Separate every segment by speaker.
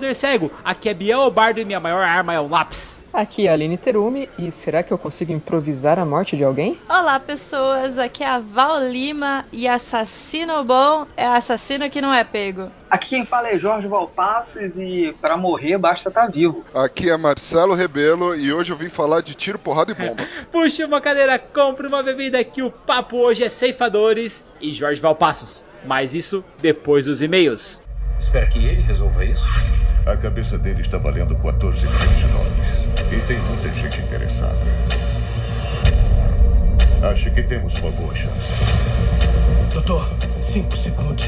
Speaker 1: Holder Cego. Aqui é Biel Bardo e minha maior arma é o lápis.
Speaker 2: Aqui é a Aline Terumi e será que eu consigo improvisar a morte de alguém?
Speaker 3: Olá pessoas, aqui é a Val Lima e assassino bom é assassino que não é pego.
Speaker 4: Aqui quem fala é Jorge Valpassos e para morrer basta estar tá vivo.
Speaker 5: Aqui é Marcelo Rebelo e hoje eu vim falar de tiro, porrada e bomba.
Speaker 1: Puxe uma cadeira, compre uma bebida que o papo hoje é ceifadores e Jorge Valpassos. Mas isso depois dos e-mails.
Speaker 6: Espera que ele resolva isso.
Speaker 7: A cabeça dele está valendo 14 milhões de dólares. E tem muita gente interessada. Acho que temos uma boa chance.
Speaker 6: Doutor, cinco segundos.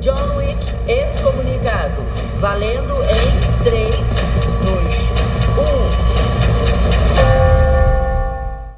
Speaker 8: John Wick excomunicado. Valendo em 3, 2,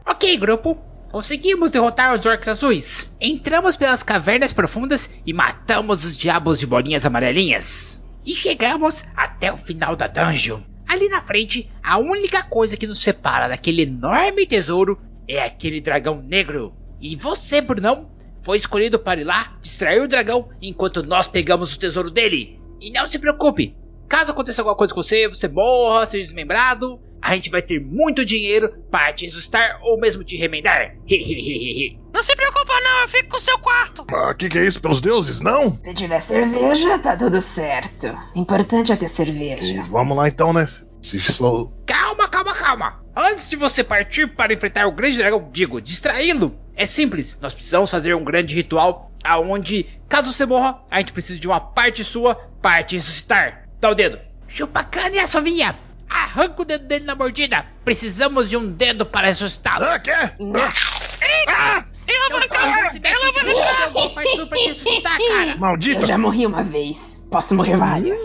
Speaker 9: 1. Ok, grupo. Conseguimos derrotar os orcs azuis. Entramos pelas cavernas profundas e matamos os diabos de bolinhas amarelinhas. E chegamos até o final da dungeon. Ali na frente, a única coisa que nos separa daquele enorme tesouro é aquele dragão negro. E você, Brunão, foi escolhido para ir lá distrair o dragão enquanto nós pegamos o tesouro dele. E não se preocupe, caso aconteça alguma coisa com você, você morra, seja desmembrado, a gente vai ter muito dinheiro para te assustar ou mesmo te remendar.
Speaker 10: não se preocupa não, eu fico com o seu quarto.
Speaker 11: Ah, que que é isso pelos deuses, não?
Speaker 12: Se tiver cerveja, tá tudo certo. Importante é ter cerveja.
Speaker 11: Vamos lá então, né? Se sou...
Speaker 9: Calma, calma, calma. Antes de você partir para enfrentar o grande dragão, digo, distraí-lo, é simples. Nós precisamos fazer um grande ritual aonde, caso você morra, a gente precisa de uma parte sua para te ressuscitar. Dá o dedo. Chupa cana e a sovinha. Arranca o dedo dele na mordida. Precisamos de um dedo para ressuscitá-lo.
Speaker 11: Ah, quê?
Speaker 10: Ah! Ela vai
Speaker 9: cair! Ela vai ressuscitar! Eu partir pra te ressuscitar, cara!
Speaker 11: Maldita!
Speaker 12: Eu já morri uma vez. Posso morrer várias.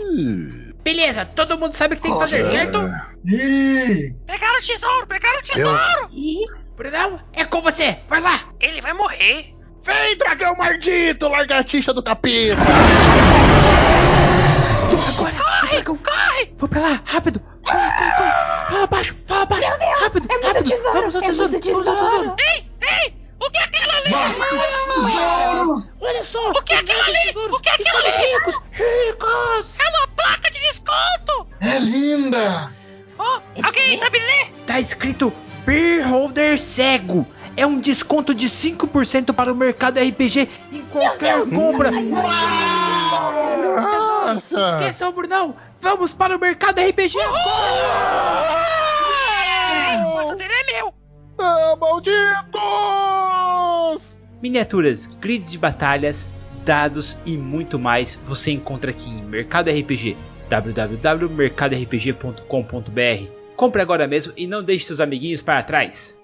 Speaker 9: Beleza, todo mundo sabe o que tem que fazer, certo?
Speaker 10: Pegaram o tesouro! Pegaram o tesouro!
Speaker 12: Ih,
Speaker 9: Brunão, é com você! Vai lá!
Speaker 10: Ele vai morrer!
Speaker 11: Vem, dragão maldito, largatixa do capeta!
Speaker 9: Agora!
Speaker 10: Corre!
Speaker 9: Vou pra lá, rápido! Corre, corre, corre! Fala baixo, fala baixo!
Speaker 12: Meu Deus,
Speaker 9: rápido,
Speaker 12: é muito
Speaker 9: rápido!
Speaker 12: tesouro,
Speaker 9: Vamos ao
Speaker 12: é
Speaker 9: tesouro! Vamos ao
Speaker 12: tesouro.
Speaker 10: Ei! Ei! O que é aquilo ali?
Speaker 9: Olha só!
Speaker 10: O que é aquilo ali?
Speaker 9: tesouros
Speaker 10: O que é ali?
Speaker 9: ricos! Ricos!
Speaker 10: É uma placa de desconto!
Speaker 11: É linda!
Speaker 10: Oh, alguém sabe ler?
Speaker 1: Tá escrito Beer Holder Cego. É um desconto de 5% para o mercado RPG em qualquer compra.
Speaker 11: Nossa!
Speaker 1: Esqueça o Brunão. Vamos para o mercado RPG agora.
Speaker 10: O é meu!
Speaker 11: Ah, malditos!
Speaker 1: Miniaturas, grids de batalhas, dados e muito mais você encontra aqui em Mercado RPG www.mercadorpg.com.br. Compre agora mesmo e não deixe seus amiguinhos para trás.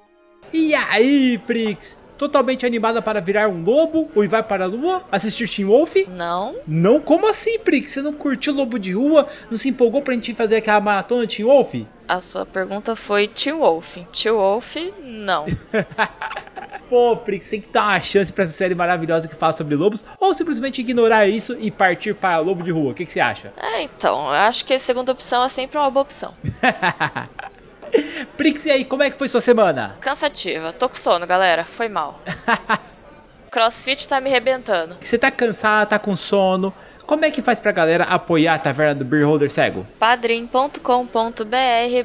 Speaker 1: E aí, Prix? Totalmente animada para virar um lobo ou ir vai para a lua assistir Teen Wolf?
Speaker 3: Não?
Speaker 1: Não, como assim, Prix? Você não curtiu Lobo de Rua? Não se empolgou pra gente fazer aquela maratona Teen Wolf?
Speaker 3: A sua pergunta foi Tio Wolf. Tio Wolf, não.
Speaker 1: Pô, Prix, tem que dar uma chance pra essa série maravilhosa que fala sobre lobos, ou simplesmente ignorar isso e partir para Lobo de Rua. O que, que você acha?
Speaker 3: É, então, eu acho que a segunda opção é sempre uma boa opção.
Speaker 1: Prix, e aí, como é que foi sua semana?
Speaker 3: Cansativa, tô com sono, galera, foi mal. Crossfit tá me rebentando.
Speaker 1: Você tá cansado, tá com sono? Como é que faz pra galera apoiar a taverna do Beer Holder Cego?
Speaker 3: padrim.com.br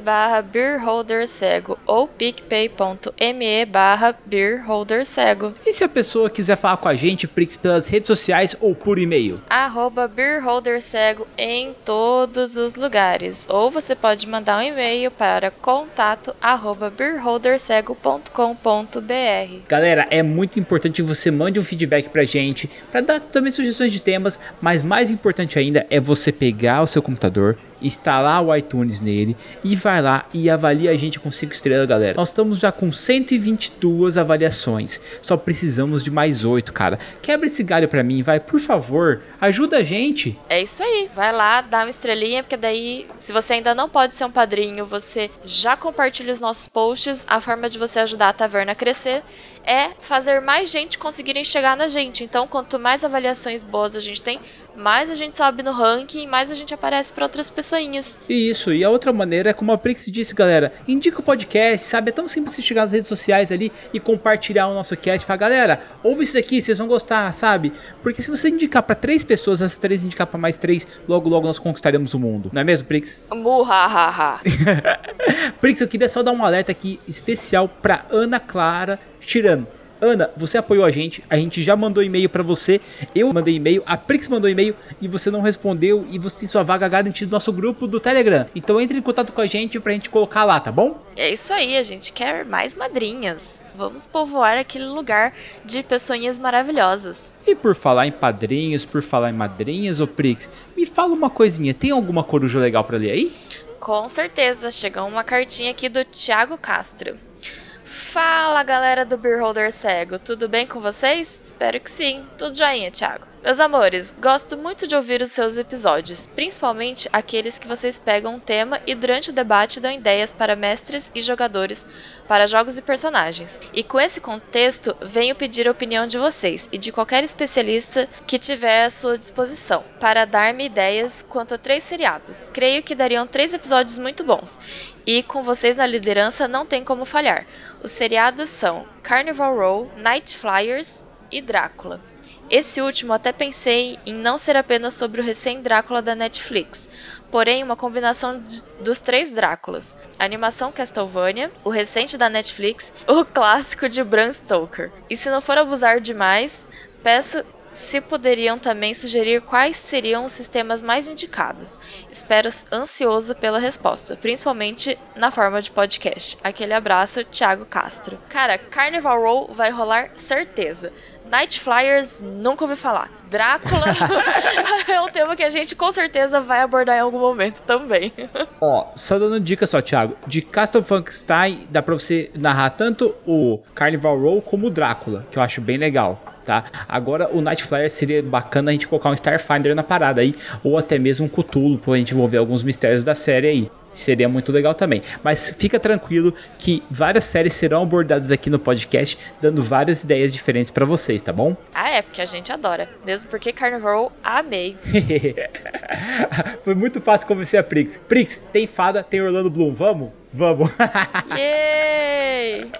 Speaker 3: barra beerholdercego ou picpay.me barra beerholdercego
Speaker 1: E se a pessoa quiser falar com a gente, Prix, pelas redes sociais ou por e-mail?
Speaker 3: arroba beerholdercego em todos os lugares. Ou você pode mandar um e-mail para contato arroba beerholdercego.com.br
Speaker 1: Galera, é muito importante que você mande um feedback pra gente, pra dar também sugestões de temas, mas mais importante ainda é você pegar o seu computador, instalar o iTunes nele e vai lá e avalia a gente com 5 estrelas, galera. Nós estamos já com 122 avaliações, só precisamos de mais 8, cara. Quebra esse galho pra mim, vai, por favor, ajuda a gente.
Speaker 3: É isso aí, vai lá, dá uma estrelinha, porque daí, se você ainda não pode ser um padrinho, você já compartilha os nossos posts, a forma de você ajudar a taverna a crescer. É fazer mais gente conseguirem chegar na gente. Então, quanto mais avaliações boas a gente tem, mais a gente sobe no ranking, mais a gente aparece para outras pessoinhas.
Speaker 1: Isso, e a outra maneira é como a Prix disse, galera, indica o podcast, sabe? É tão simples você chegar nas redes sociais ali e compartilhar o nosso cast. Fala, galera, ouve isso aqui, vocês vão gostar, sabe? Porque se você indicar para três pessoas, as três indicar para mais três, logo logo nós conquistaremos o mundo. Não é mesmo, Prix?
Speaker 3: Muhahaha.
Speaker 1: Prix, eu queria só dar um alerta aqui especial para Ana Clara Tirano. Ana, você apoiou a gente, a gente já mandou e-mail para você, eu mandei e-mail, a Prix mandou e-mail e você não respondeu e você tem sua vaga garantida no nosso grupo do Telegram. Então entre em contato com a gente pra gente colocar lá, tá bom?
Speaker 3: É isso aí, a gente quer mais madrinhas. Vamos povoar aquele lugar de pessoinhas maravilhosas.
Speaker 1: E por falar em padrinhos, por falar em madrinhas, ô Prix, me fala uma coisinha, tem alguma coruja legal para ler aí?
Speaker 3: Com certeza, chegou uma cartinha aqui do Thiago Castro. Fala galera do Beholder Cego, tudo bem com vocês? Espero que sim, tudo joinha, Thiago. Meus amores, gosto muito de ouvir os seus episódios, principalmente aqueles que vocês pegam um tema e durante o debate dão ideias para mestres e jogadores para jogos e personagens. E com esse contexto, venho pedir a opinião de vocês e de qualquer especialista que tiver à sua disposição para dar-me ideias quanto a três seriados. Creio que dariam três episódios muito bons. E com vocês na liderança não tem como falhar. Os seriados são Carnival Row, Night Flyers e Drácula. Esse último até pensei em não ser apenas sobre o recém-Drácula da Netflix, porém uma combinação de, dos três Dráculas. A animação Castlevania, o recente da Netflix, o clássico de Bram Stoker. E se não for abusar demais, peço se poderiam também sugerir quais seriam os sistemas mais indicados. Espero ansioso pela resposta, principalmente na forma de podcast. Aquele abraço, Thiago Castro. Cara, Carnival Row vai rolar certeza. Night Flyers, nunca ouvi falar. Drácula é um tema que a gente com certeza vai abordar em algum momento também.
Speaker 1: Ó, só dando dica só, Thiago. De Castle Frankenstein dá pra você narrar tanto o Carnival Row como o Drácula, que eu acho bem legal. Tá? Agora o Night Flyer seria bacana a gente colocar um Starfinder na parada aí, ou até mesmo um Cthulhu, pra gente envolver alguns mistérios da série aí. Seria muito legal também. Mas fica tranquilo que várias séries serão abordadas aqui no podcast, dando várias ideias diferentes para vocês, tá bom?
Speaker 3: Ah, é, porque a gente adora. Mesmo porque Carnival, amei.
Speaker 1: Foi muito fácil convencer a Prix. Prix, tem fada, tem Orlando Bloom, vamos? Vamos!
Speaker 3: Yay!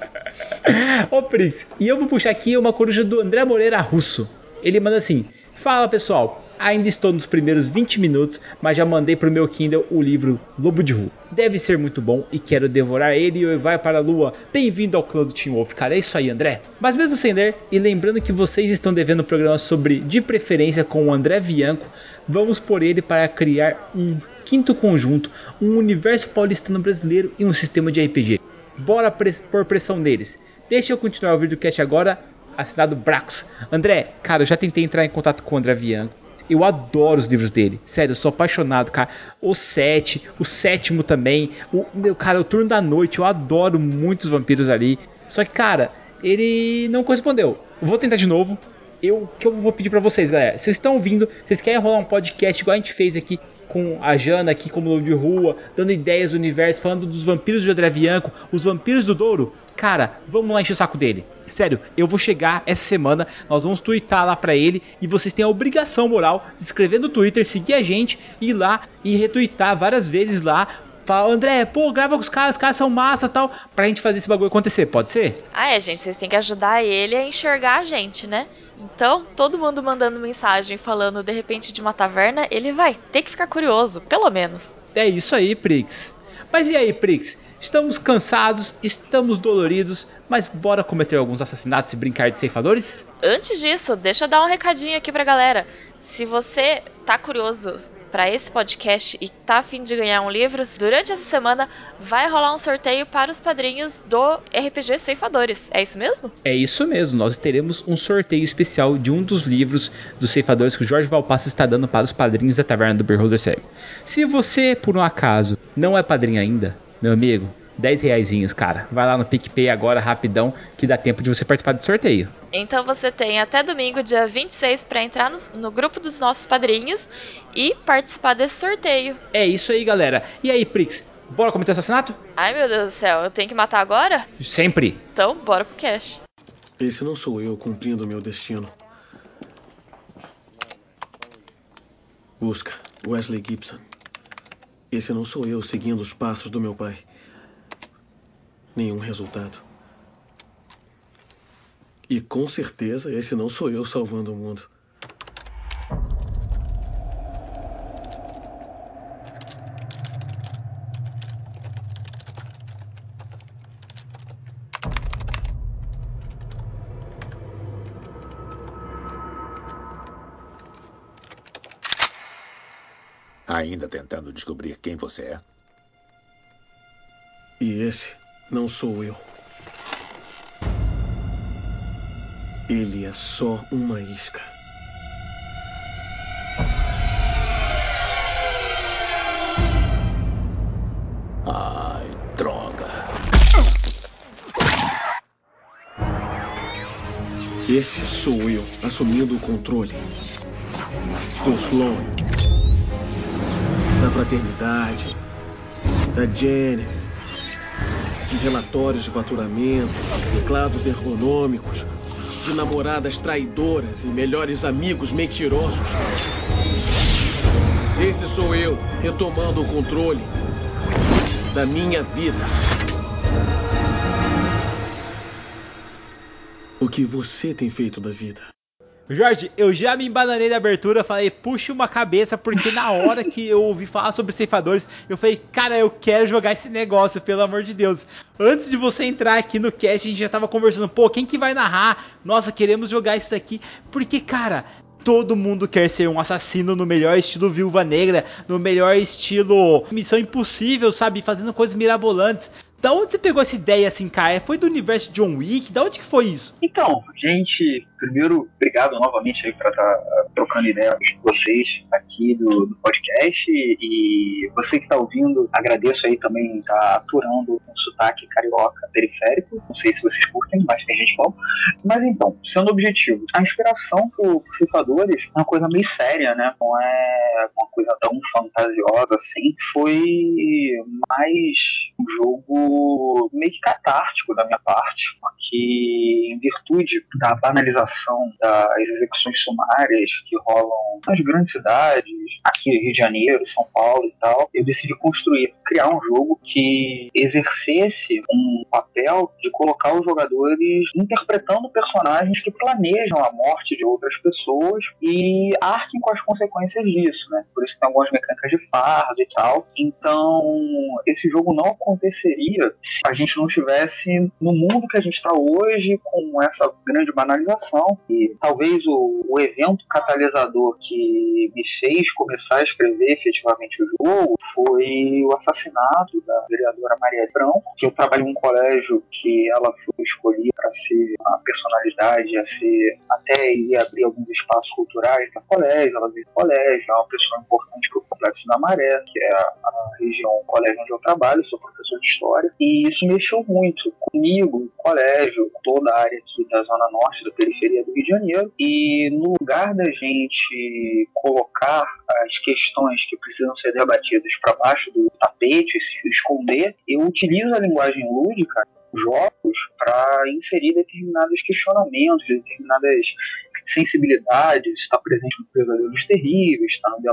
Speaker 1: Ô Prix, e eu vou puxar aqui uma coruja do André Moreira Russo. Ele manda assim: Fala pessoal, ainda estou nos primeiros 20 minutos, mas já mandei pro meu Kindle o livro Lobo de Rua. Deve ser muito bom e quero devorar ele e vai para a lua. Bem-vindo ao clã do Team Wolf, cara. É isso aí, André. Mas mesmo sem ler, e lembrando que vocês estão devendo um programa sobre de preferência com o André Bianco, vamos por ele para criar um quinto conjunto, um universo paulistano brasileiro e um sistema de RPG. Bora pôr pressão neles. Deixa eu continuar o videocast agora, assinado Bracos. André, cara, eu já tentei entrar em contato com o André Bianco. Eu adoro os livros dele. Sério, eu sou apaixonado, cara. O 7, o sétimo também. O meu, cara, o turno da noite. Eu adoro muitos vampiros ali. Só que, cara, ele não correspondeu. Eu vou tentar de novo. Eu que eu vou pedir para vocês, galera. Vocês estão ouvindo? Vocês querem rolar um podcast igual a gente fez aqui com a Jana aqui como lobo de rua, dando ideias do universo, falando dos vampiros de André Bianco, os vampiros do Douro? Cara, vamos lá encher o saco dele. Sério, eu vou chegar essa semana, nós vamos twittar lá pra ele e vocês têm a obrigação moral de escrever no Twitter, seguir a gente, ir lá e retweetar várias vezes lá. Fala, André, pô, grava com os caras, os caras são massa tal, pra gente fazer esse bagulho acontecer, pode ser?
Speaker 3: Ah, é, gente, vocês têm que ajudar ele a enxergar a gente, né? Então, todo mundo mandando mensagem falando de repente de uma taverna, ele vai ter que ficar curioso, pelo menos.
Speaker 1: É isso aí, Prix. Mas e aí, Prix? Estamos cansados, estamos doloridos, mas bora cometer alguns assassinatos e brincar de ceifadores?
Speaker 3: Antes disso, deixa eu dar um recadinho aqui pra galera. Se você tá curioso para esse podcast e tá afim de ganhar um livro, durante essa semana vai rolar um sorteio para os padrinhos do RPG Ceifadores. É isso mesmo?
Speaker 1: É isso mesmo. Nós teremos um sorteio especial de um dos livros dos Ceifadores que o Jorge Valpassa está dando para os padrinhos da Taverna do Beholder Cego. Se você, por um acaso, não é padrinho ainda, meu amigo, 10 reaisinhos, cara. Vai lá no PicPay agora, rapidão, que dá tempo de você participar do sorteio.
Speaker 3: Então você tem até domingo, dia 26, para entrar no, no, grupo dos nossos padrinhos e participar desse sorteio.
Speaker 1: É isso aí, galera. E aí, Prix, bora cometer o assassinato?
Speaker 3: Ai, meu Deus do céu, eu tenho que matar agora?
Speaker 1: Sempre.
Speaker 3: Então, bora pro cash.
Speaker 13: Esse não sou eu cumprindo meu destino. Busca Wesley Gibson. Esse não sou eu seguindo os passos do meu pai. Nenhum resultado. E com certeza esse não sou eu salvando o mundo.
Speaker 14: Ainda tentando descobrir quem você é?
Speaker 13: E esse não sou eu. Ele é só uma isca.
Speaker 14: Ai, droga.
Speaker 13: Esse sou eu assumindo o controle do Sloan, fraternidade, da Janice, de relatórios de faturamento, teclados ergonômicos, de namoradas traidoras e melhores amigos mentirosos. Esse sou eu, retomando o controle da minha vida. O que você tem feito da vida?
Speaker 1: Jorge, eu já me embananei na abertura, falei, puxa uma cabeça, porque na hora que eu ouvi falar sobre ceifadores, eu falei, cara, eu quero jogar esse negócio, pelo amor de Deus. Antes de você entrar aqui no cast, a gente já tava conversando, pô, quem que vai narrar? Nossa, queremos jogar isso aqui, porque, cara, todo mundo quer ser um assassino no melhor estilo Viúva Negra, no melhor estilo Missão Impossível, sabe? Fazendo coisas mirabolantes. Da onde você pegou essa ideia assim, cara? Foi do universo de John Wick? Da onde que foi isso?
Speaker 4: Então, gente, primeiro, obrigado novamente aí para estar tá, trocando ideia com vocês aqui do, do podcast. E, você que está ouvindo, agradeço aí também estar tá aturando um sotaque carioca periférico. Não sei se vocês curtem, mas tem gente não. Mas então, sendo objetivo, a inspiração pro, Ceifadores é uma coisa meio séria, né? Não é uma coisa tão fantasiosa assim. Foi mais um jogo meio que catártico da minha parte, porque em virtude da banalização das execuções sumárias que rolam nas grandes cidades, aqui Rio de Janeiro, São Paulo e tal, eu decidi construir, criar um jogo que exercesse um papel de colocar os jogadores interpretando personagens que planejam a morte de outras pessoas e arquem com as consequências disso, né? Por isso tem algumas mecânicas de fardo e tal. Então, esse jogo não aconteceria se a gente não tivesse no mundo que a gente está hoje, com essa grande banalização. E talvez o, o, evento catalisador que me fez começar a escrever efetivamente o jogo foi o assassinato da vereadora Maria Franco, que eu trabalho em um colégio que ela foi escolhida para ser uma personalidade, a ser até ir abrir alguns espaços culturais no colégio, ela veio do colégio, é uma pessoa importante para o Complexo da Maré, que é a, a região, o colégio onde eu trabalho, sou professor de História, e isso mexeu muito comigo, colégio, toda a área aqui da Zona Norte, da periferia do Rio de Janeiro. E no lugar da gente colocar as questões que precisam ser debatidas para baixo do tapete, se esconder, eu utilizo a linguagem lúdica jogos para inserir determinados questionamentos, determinadas sensibilidades, está presente no Pesadelos Terríveis, está no The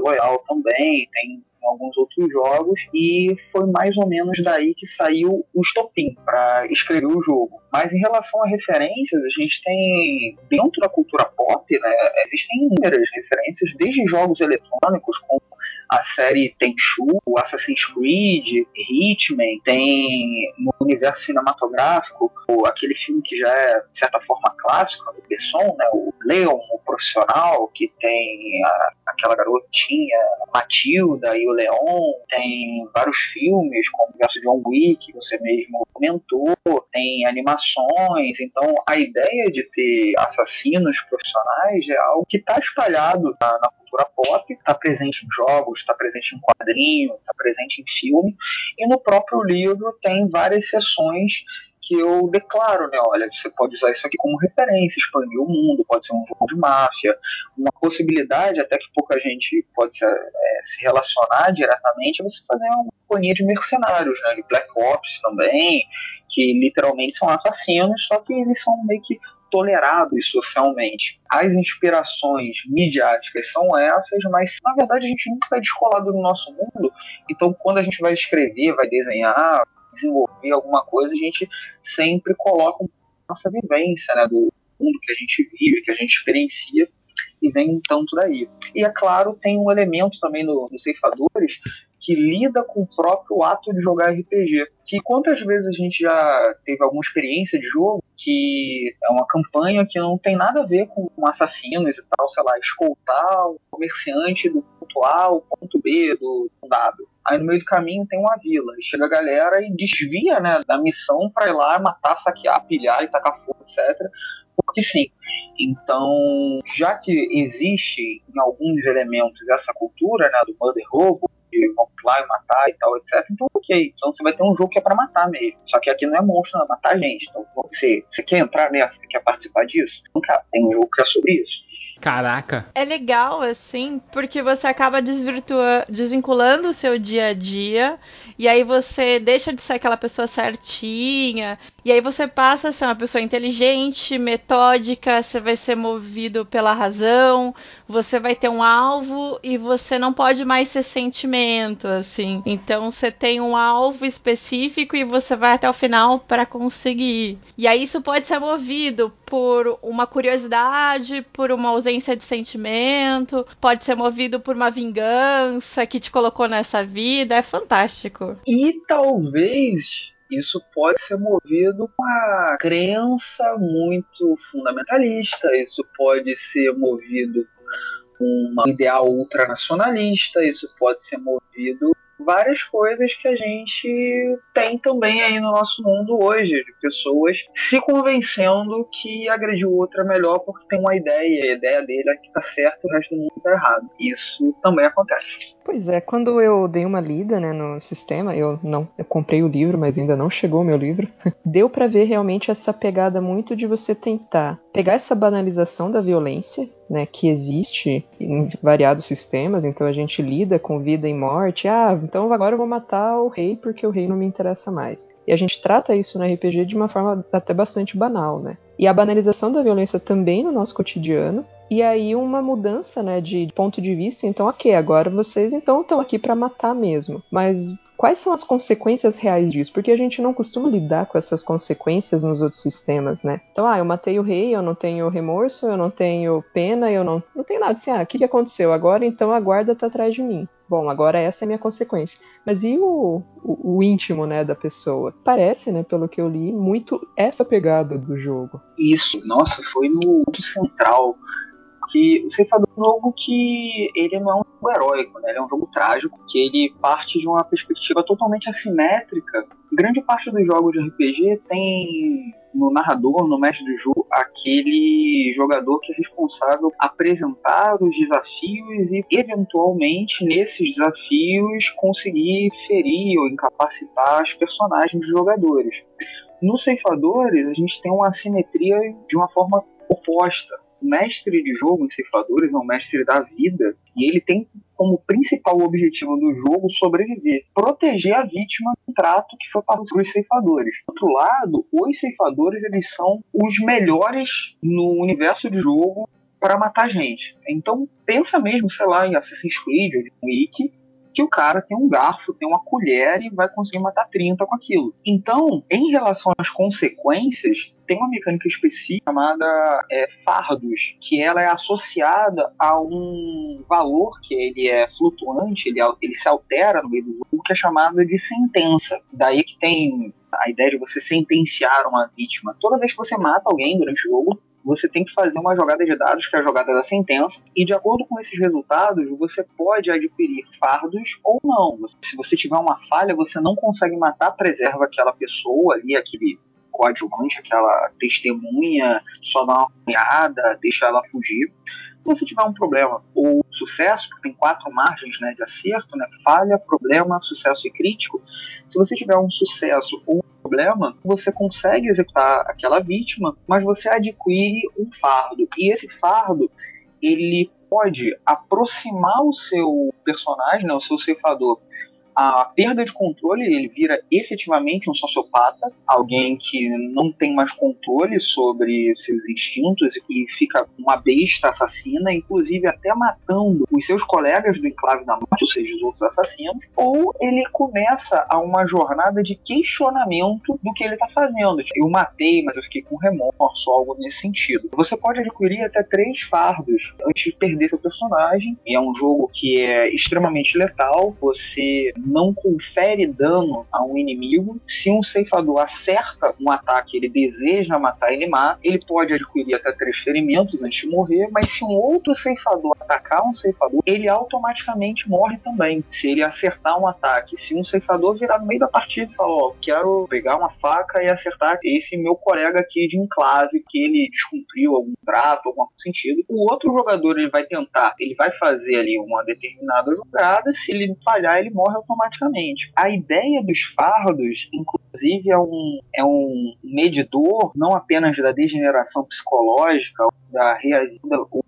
Speaker 4: também, tem em alguns outros jogos e foi mais ou menos daí que saiu o estopim para escrever o jogo. Mas em relação a referências, a gente tem dentro da cultura pop, né, existem inúmeras referências, desde jogos eletrônicos como a série Tenchu, Assassin's Creed, Hitman, tem no universo cinematográfico aquele filme que já é, de certa forma, clássico, do Besson, né, o Leon, o profissional, que tem a, aquela garotinha, Matilda e o Leon, tem vários filmes, como o universo John Wick, que você mesmo comentou, tem animações, então a ideia de ter assassinos profissionais é algo que está espalhado na, na cultura pop, está presente em jogos, está presente em quadrinho, está presente em filme, e no próprio livro tem várias sessões que eu declaro, né? Olha, você pode usar isso aqui como referência, expandir o mundo, pode ser um jogo de máfia, uma possibilidade até que pouca gente pode se, é, se relacionar diretamente é você fazer uma companhia de mercenários, né? De Black Ops também, que literalmente são assassinos, só que eles são meio que tolerados socialmente. As inspirações midiáticas são essas, mas na verdade a gente nunca está descolado do nosso mundo. Então, quando a gente vai escrever, vai desenhar, desenvolver alguma coisa, a gente sempre coloca nossa vivência né, do mundo que a gente vive, que a gente experiencia e vem tanto daí. E é claro, tem um elemento também no, no Ceifadores que lida com o próprio ato de jogar RPG. Que quantas vezes a gente já teve alguma experiência de jogo que é uma campanha que não tem nada a ver com assassinos e tal, sei lá, escoltar o comerciante do ponto A ao ponto B do W. Aí no meio do caminho tem uma vila. E chega a galera e desvia né, da missão para ir lá matar, saquear, pilhar e tacar fogo, etc. Porque sim. Então, já que existe em alguns elementos essa cultura né, do mother roubo, de vamos lá e matar e tal, etc. Então, ok. Então você vai ter um jogo que é para matar mesmo. Só que aqui não é monstro, não é matar gente. Então você, você quer entrar nessa? Você quer participar disso? Não quer. Tem um jogo que é sobre isso.
Speaker 1: Caraca.
Speaker 15: É legal, assim, porque você acaba desvinculando o seu dia a dia. E aí você deixa de ser aquela pessoa certinha. E aí você passa a ser uma pessoa inteligente, metódica, você vai ser movido pela razão, você vai ter um alvo e você não pode mais ser sentimento, assim. Então você tem um alvo específico e você vai até o final para conseguir. E aí isso pode ser movido por uma curiosidade, por uma ausência de sentimento, pode ser movido por uma vingança que te colocou nessa vida. É fantástico.
Speaker 4: E talvez isso pode ser movido por uma crença muito fundamentalista, isso pode ser movido por um ideal ultranacionalista, isso pode ser movido várias coisas que a gente tem também aí no nosso mundo hoje, de pessoas se convencendo que agredir o outro é melhor porque tem uma ideia, a ideia dele é que tá certo e o resto do mundo tá errado. Isso também acontece.
Speaker 2: Pois é, quando eu dei uma lida né, no sistema, eu não eu comprei o livro, mas ainda não chegou o meu livro, deu para ver realmente essa pegada muito de você tentar pegar essa banalização da violência, né, que existe em variados sistemas, então a gente lida com vida e morte. Ah, então agora eu vou matar o rei porque o rei não me interessa mais. E a gente trata isso no RPG de uma forma até bastante banal, né? E a banalização da violência também no nosso cotidiano. E aí uma mudança, né, de ponto de vista. Então, ok, agora vocês então estão aqui para matar mesmo. Mas quais são as consequências reais disso? Porque a gente não costuma lidar com essas consequências nos outros sistemas, né? Então, ah, eu matei o rei, eu não tenho remorso, eu não tenho pena, eu não, não tenho nada assim. Ah, o que, aconteceu? Agora então a guarda tá atrás de mim. Bom, agora essa é a minha consequência. Mas e o, o, o, íntimo, né, da pessoa? Parece, né, pelo que eu li, muito essa pegada do jogo.
Speaker 4: Isso, nossa, foi no central que o Ceifador é um jogo que ele não é um jogo heróico, né? Ele é um jogo trágico, que ele parte de uma perspectiva totalmente assimétrica. Grande parte dos jogos de RPG tem no narrador, no mestre do jogo, aquele jogador que é responsável apresentar os desafios e, eventualmente, nesses desafios, conseguir ferir ou incapacitar os personagens dos jogadores. Nos ceifadores, a gente tem uma assimetria de uma forma oposta mestre de jogo em ceifadores é um mestre da vida e ele tem como principal objetivo do jogo sobreviver, proteger a vítima do trato que foi passado para os ceifadores. Do outro lado, os ceifadores eles são os melhores no universo de jogo para matar gente. Então pensa mesmo, sei lá, em Assassin's Creed ou Wick, que o cara tem um garfo, tem uma colher e vai conseguir matar 30 com aquilo. Então, em relação às consequências, tem uma mecânica específica chamada é, fardos, que ela é associada a um valor que ele é flutuante, ele, ele se altera no meio do jogo, que é chamado de sentença. Daí que tem a ideia de você sentenciar uma vítima. Toda vez que você mata alguém durante o jogo, você tem que fazer uma jogada de dados, que é a jogada da sentença, e de acordo com esses resultados, você pode adquirir fardos ou não. Se você tiver uma falha, você não consegue matar, preserva aquela pessoa ali, aquele coadjuvante, aquela testemunha, só dá uma olhada, deixa ela fugir. Se você tiver um problema ou sucesso, tem quatro margens né, de acerto, né, falha, problema, sucesso e crítico, se você tiver um sucesso ou um problema, você consegue executar aquela vítima, mas você adquire um fardo. E esse fardo, ele pode aproximar o seu personagem, né, o seu ceifador, a perda de controle, ele vira efetivamente um sociopata, alguém que não tem mais controle sobre seus instintos e fica uma besta assassina, inclusive até matando os seus colegas do enclave da morte, ou seja, os outros assassinos, ou ele começa a uma jornada de questionamento do que ele está fazendo. Eu matei, mas eu fiquei com remorso, algo nesse sentido. Você pode adquirir até três fardos antes de perder seu personagem, e é um jogo que é extremamente letal, você não confere dano a um inimigo. Se um ceifador acerta um ataque, ele deseja matar, ele mata. Ele pode adquirir até três ferimentos antes de morrer, mas se um outro ceifador atacar um ceifador, ele automaticamente morre também. Se ele acertar um ataque, se um ceifador virar no meio da partida e falar, ó, oh, quero pegar uma faca e acertar esse meu colega aqui de enclave que ele descumpriu algum trato, algum sentido, o outro jogador ele vai tentar, ele vai fazer ali uma determinada jogada, se ele falhar, ele morre automaticamente. A ideia dos fardos, inclusive, é um, é um medidor não apenas da degeneração psicológica, da,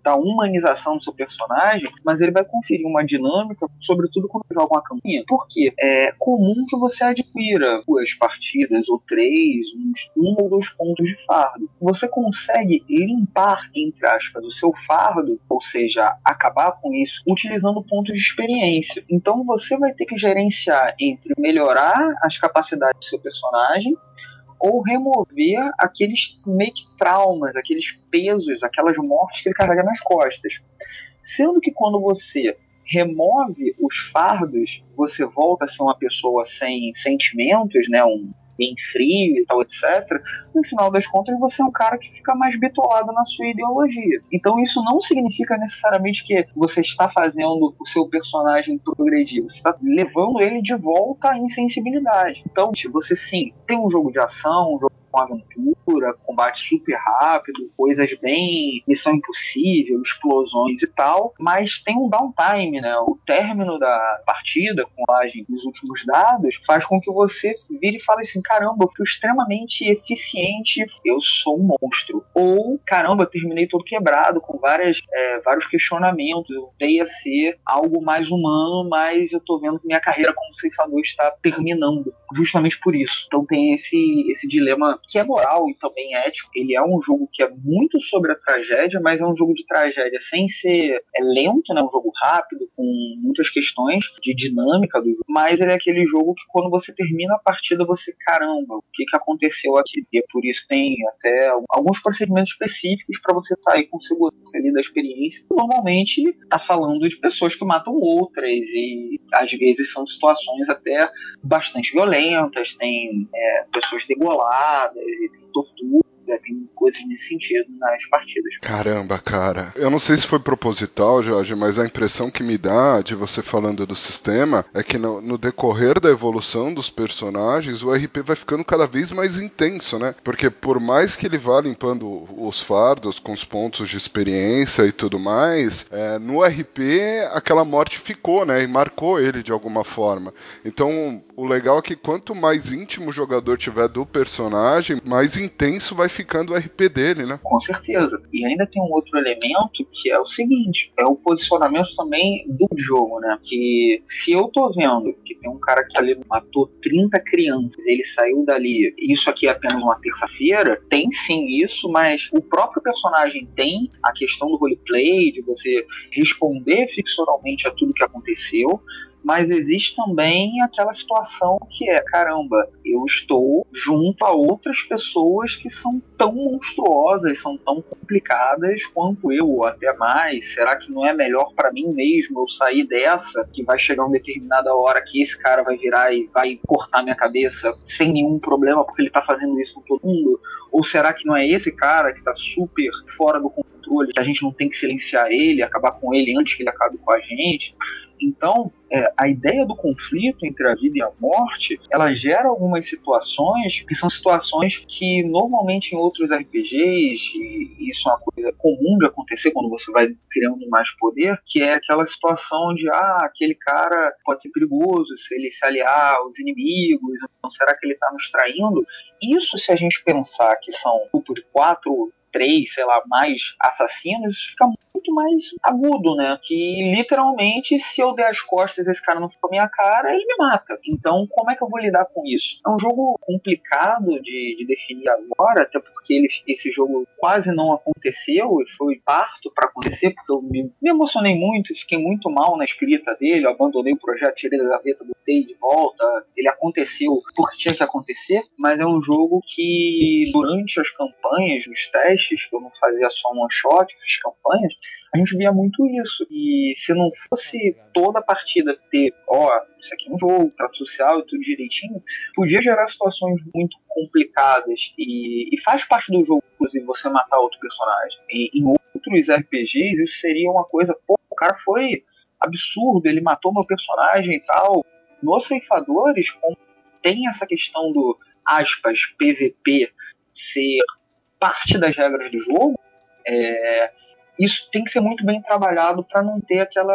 Speaker 4: da humanização do seu personagem, mas ele vai conferir uma dinâmica, sobretudo quando joga uma campanha. Porque é comum que você adquira duas partidas ou três, uns um ou dois pontos de fardo. Você consegue limpar, entre aspas, o seu fardo, ou seja, acabar com isso, utilizando pontos de experiência. Então você vai ter que gerenciar entre melhorar as capacidades do seu personagem ou remover aqueles meio que traumas, aqueles pesos, aquelas mortes que ele carrega nas costas. Sendo que quando você remove os fardos, você volta a ser uma pessoa sem sentimentos, né? Um, bem frio e tal, etc., no final das contas você é um cara que fica mais bitolado na sua ideologia. Então isso não significa necessariamente que você está fazendo o seu personagem progredir, você está levando ele de volta à insensibilidade. Então, se você sim tem um jogo de ação, um jogo com aventura, combate super rápido, coisas bem missão impossível, explosões e tal, mas tem um downtime, né? O término da partida, com a dos últimos dados, faz com que você vire e fale assim: caramba, eu fui extremamente eficiente, eu sou um monstro. Ou, caramba, terminei todo quebrado, com várias, é, vários questionamentos, eu dei a ser algo mais humano, mas eu tô vendo que minha carreira como ceifador está terminando, justamente por isso. Então tem esse, esse dilema que é moral e também ético. Ele é um jogo que é muito sobre a tragédia, mas é um jogo de tragédia sem ser é lento, né? Um jogo rápido, com muitas questões de dinâmica do jogo. Mas ele é aquele jogo que quando você termina a partida, você, caramba, o que, que aconteceu aqui? E é por isso que tem até alguns procedimentos específicos para você sair com segurança ali da experiência. Normalmente tá falando de pessoas que matam outras e às vezes são situações até bastante violentas, tem é, pessoas degoladas, né, ele tem tortura, tem coisas nesse sentido nas partidas.
Speaker 5: Caramba, cara. Eu não sei se foi proposital, Jorge, mas a impressão que me dá de você falando do sistema é que no, no, decorrer da evolução dos personagens, o RP vai ficando cada vez mais intenso, né? Porque por mais que ele vá limpando os fardos com os pontos de experiência e tudo mais, é, no RP aquela morte ficou, né? E marcou ele de alguma forma. Então, o legal é que quanto mais íntimo o jogador tiver do personagem, mais intenso vai ficando o RP dele, né?
Speaker 4: Com certeza. E ainda tem um outro elemento que é o seguinte: é o posicionamento também do jogo, né? Que se eu tô vendo que tem um cara que ali matou 30 crianças, ele saiu dali, isso aqui é apenas uma terça-feira, tem sim isso, mas o próprio personagem tem a questão do roleplay, de você responder ficcionalmente a tudo que aconteceu mas existe também aquela situação que é, caramba, eu estou junto a outras pessoas que são tão monstruosas, são tão complicadas quanto eu, ou até mais. Será que não é melhor para mim mesmo eu sair dessa, que vai chegar uma determinada hora que esse cara vai virar e vai cortar minha cabeça sem nenhum problema porque ele tá fazendo isso com todo mundo? Ou será que não é esse cara que tá super fora do controle, que a gente não tem que silenciar ele, acabar com ele antes que ele acabe com a gente? Então, é, a ideia do conflito entre a vida e a morte, ela gera algumas situações que são situações que normalmente em outros RPGs, e isso é uma coisa comum de acontecer quando você vai criando mais poder, que é aquela situação de, ah, aquele cara pode ser perigoso se ele se aliar aos inimigos, então será que ele está nos traindo? Isso se a gente pensar que são um grupo de quatro três, sei lá, mais assassinos, fica muito mais agudo, né? Que literalmente, se eu der as costas esse cara não for minha cara, ele me mata. Então, como é que eu vou lidar com isso? É um jogo complicado de, de definir agora, até porque ele, esse jogo quase não aconteceu e foi parto para acontecer, porque eu me, me emocionei muito, fiquei muito mal na escrita dele, abandonei o projeto, tirei da gaveta, botei de volta. Ele aconteceu porque tinha que acontecer, mas é um jogo que durante as campanhas, os testes, que eu não fazia só um one shot, as campanhas, a gente via muito isso. E se não fosse toda a partida ter, ó, isso aqui é um jogo, trato social e tudo direitinho, podia gerar situações muito complicadas. E, e faz parte do jogo, inclusive, você matar outro personagem. E, em outros RPGs, isso seria uma coisa, pô, o cara foi absurdo, ele matou meu personagem e tal. Nos ceifadores, como tem essa questão do aspas, PVP ser parte das regras do jogo, é, isso tem que ser muito bem trabalhado para não ter aquela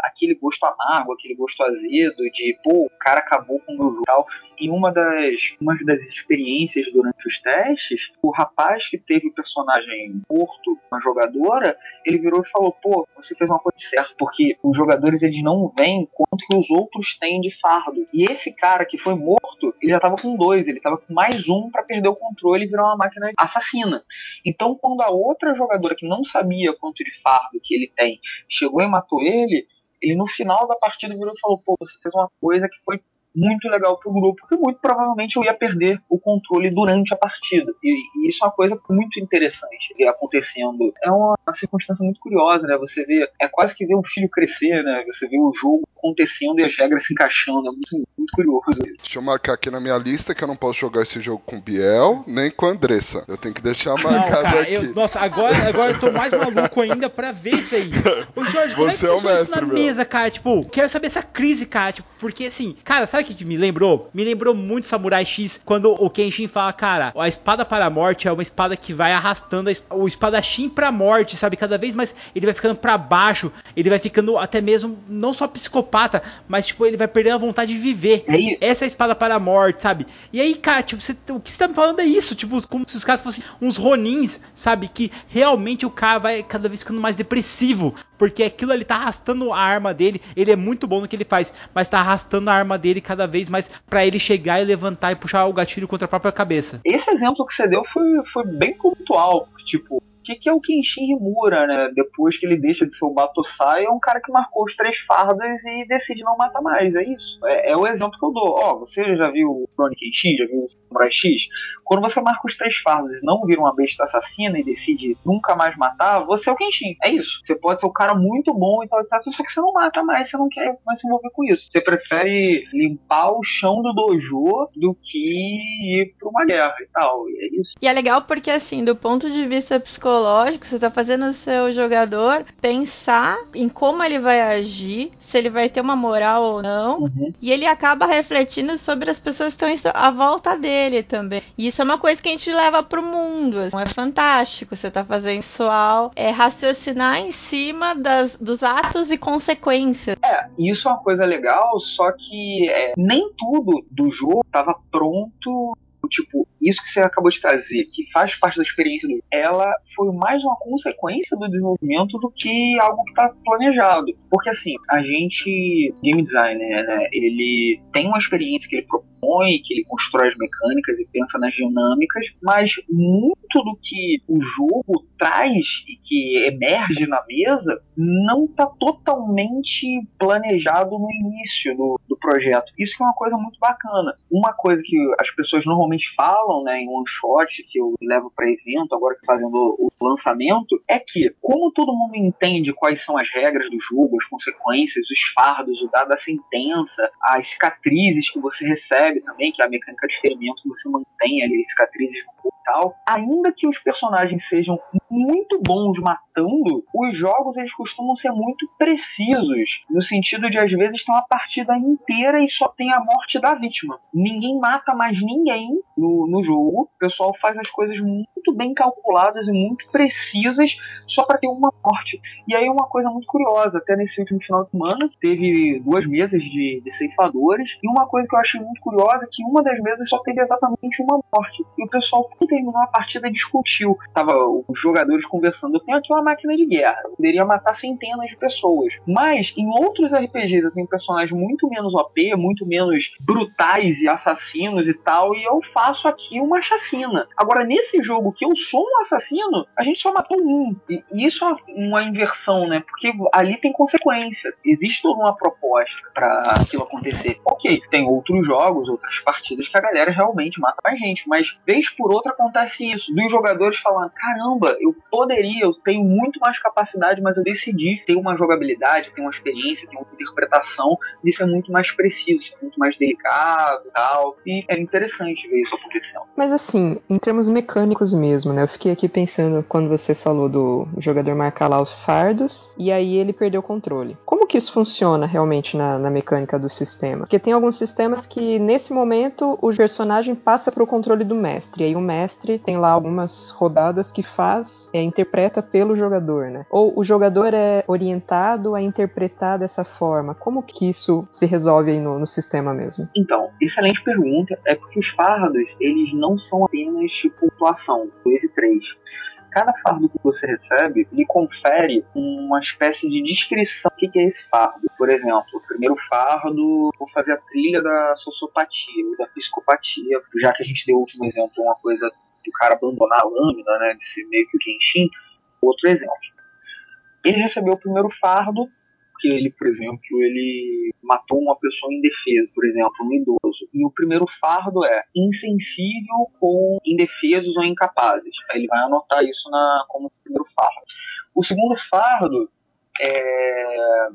Speaker 4: aquele gosto amargo, aquele gosto azedo de pô, o cara acabou com o meu jogo. Em uma das, uma das experiências durante os testes, o rapaz que teve o personagem morto, uma jogadora, ele virou e falou: pô, você fez uma coisa certa, porque os jogadores eles não veem quanto que os outros têm de fardo. E esse cara que foi morto, ele já tava com dois, ele tava com mais um para perder o controle e virar uma máquina assassina. Então, quando a outra jogadora que não sabia sabia quanto de fardo que ele tem, chegou e matou ele, ele no final da partida virou e falou: pô, você fez uma coisa que foi muito legal pro grupo, porque muito provavelmente eu ia perder o controle durante a partida. E, e isso é uma coisa muito interessante acontecendo. É uma, uma, circunstância muito curiosa, né? Você vê, é quase que ver um filho crescer, né? Você vê o jogo acontecendo e as regras se encaixando. É muito, muito curioso isso.
Speaker 5: Deixa eu marcar aqui na minha lista que eu não posso jogar esse jogo com Biel, nem com Andressa. Eu tenho que deixar marcado não, cara, aqui.
Speaker 1: Eu, nossa, agora, agora eu tô mais maluco ainda pra ver isso aí. Ô Jorge, como Você é que é o mestre, isso na meu. mesa, cara? Tipo, quero saber essa crise, cara. Tipo, porque assim, cara, sabe o que, que me lembrou? Me lembrou muito Samurai X quando o Kenshin fala, cara, a espada para a morte é uma espada que vai arrastando o espadachim pra morte, sabe? Cada vez mais ele vai ficando para baixo, ele vai ficando até mesmo não só psicopata, mas tipo, ele vai perdendo a vontade de viver. É Essa é a espada para a morte, sabe? E aí, cara, tipo, você, o que você tá me falando é isso, tipo, como se os caras fossem uns ronins, sabe? Que realmente o cara vai cada vez ficando mais depressivo, porque aquilo ele tá arrastando a arma dele, ele é muito bom no que ele faz, mas tá arrastando a arma dele cada vez mais para ele chegar e levantar e puxar o gatilho contra a própria cabeça.
Speaker 4: Esse exemplo que você deu foi, foi bem pontual. Tipo, que, que é o Kenshin Himura, né? Depois que ele deixa de ser o Batosai, é um cara que marcou os três fardas e decide não matar mais, é isso. É, é o exemplo que eu dou. Ó, você já viu o Chronic Kenshin, já viu o Samurai X? Quando você marca os três fardas e não vira uma besta assassina e decide nunca mais matar, você é o Kenshin. É isso. Você pode ser um cara muito bom e tal, etc, só que você não mata mais, você não quer mais se envolver com isso. Você prefere limpar o chão do dojo do que ir pra uma guerra e tal. E é isso.
Speaker 15: E é legal porque, assim, do ponto de vista psicológico, psicológico, você está fazendo o seu jogador pensar em como ele vai agir, se ele vai ter uma moral ou não, uhum. e ele acaba refletindo sobre as pessoas que estão à volta dele também. E isso é uma coisa que a gente leva pro mundo. Assim, é fantástico. Você está fazendo pessoal é raciocinar em cima das, dos atos e consequências.
Speaker 4: É, isso é uma coisa legal, só que é, nem tudo do jogo estava pronto tipo, isso que você acabou de trazer, que faz parte da experiência do ela foi mais uma consequência do desenvolvimento do que algo que está planejado. Porque assim, a gente, game designer, né, ele tem uma experiência que ele propõe, que ele constrói as mecânicas e pensa nas dinâmicas, mas muito do que o jogo traz e que emerge na mesa não está totalmente planejado no início do, do projeto. Isso que é uma coisa muito bacana. Uma coisa que as pessoas normalmente falam, né, em one shot que eu levo para evento, agora fazendo o lançamento, é que como todo mundo entende quais são as regras do jogo, as consequências, os fardos, o dado da sentença, as cicatrizes que você recebe também, que é a mecânica de ferimento que você mantém ali, as cicatrizes no corpo e tal, ainda que os personagens sejam muito bons matando os jogos eles costumam ser muito precisos, no sentido de às vezes tem uma partida inteira e só tem a morte da vítima. Ninguém mata mais ninguém no, no jogo, o pessoal faz as coisas muito bem calculadas e muito precisas só para ter uma morte. E aí uma coisa muito curiosa, até nesse último final de semana, teve duas mesas de, de ceifadores, e uma coisa que eu achei muito curiosa é que uma das mesas só teve exatamente uma morte. E o pessoal, quando terminou a partida, discutiu. Tava os jogadores conversando, eu tenho aqui uma máquina de guerra, eu poderia matar centenas de pessoas. Mas em outros RPGs eu tenho personagens muito menos OP, muito menos brutais e assassinos e tal, e eu faço aqui uma chacina. Agora, nesse jogo que eu sou um assassino, a gente só matou um. E isso é uma inversão, né? Porque ali tem consequência. Existe toda uma proposta para aquilo acontecer. Ok, tem outros jogos, outras partidas que a galera realmente mata mais gente, mas vez por outra acontece isso. Dos jogadores falando: caramba, eu poderia, eu tenho muito mais capacidade, mas eu decidi ter uma jogabilidade, ter uma experiência, ter uma interpretação de ser muito mais preciso, ser muito mais delicado tal. E é interessante ver isso acontecendo.
Speaker 2: Mas assim, em termos mecânicos mesmo, né? Eu fiquei aqui pensando quando você falou do jogador marcar lá os fardos e aí ele perdeu o controle. Como que isso funciona realmente na, na mecânica do sistema? Porque tem alguns sistemas que nesse momento o personagem passa para o controle do mestre. E aí o mestre tem lá algumas rodadas que faz, é, interpreta pelo jogador, né? Ou o jogador é orientado a interpretar dessa forma. Como que isso se resolve aí no, no sistema mesmo?
Speaker 4: Então, excelente pergunta. É porque os fardos, eles não são apenas de pontuação, 2 e 3 cada fardo que você recebe lhe confere uma espécie de descrição do que é esse fardo. Por exemplo, o primeiro fardo, vou fazer a trilha da sociopatia ou da psicopatia, já que a gente deu o último exemplo, uma coisa do cara abandonar a lâmina, né, de ser meio que o Kenshin. Outro exemplo. Ele recebeu o primeiro fardo que ele, por exemplo, ele matou uma pessoa indefesa, por exemplo, um idoso. E o primeiro fardo é insensível com indefesos ou incapazes. Aí ele vai anotar isso na, como primeiro fardo. O segundo fardo é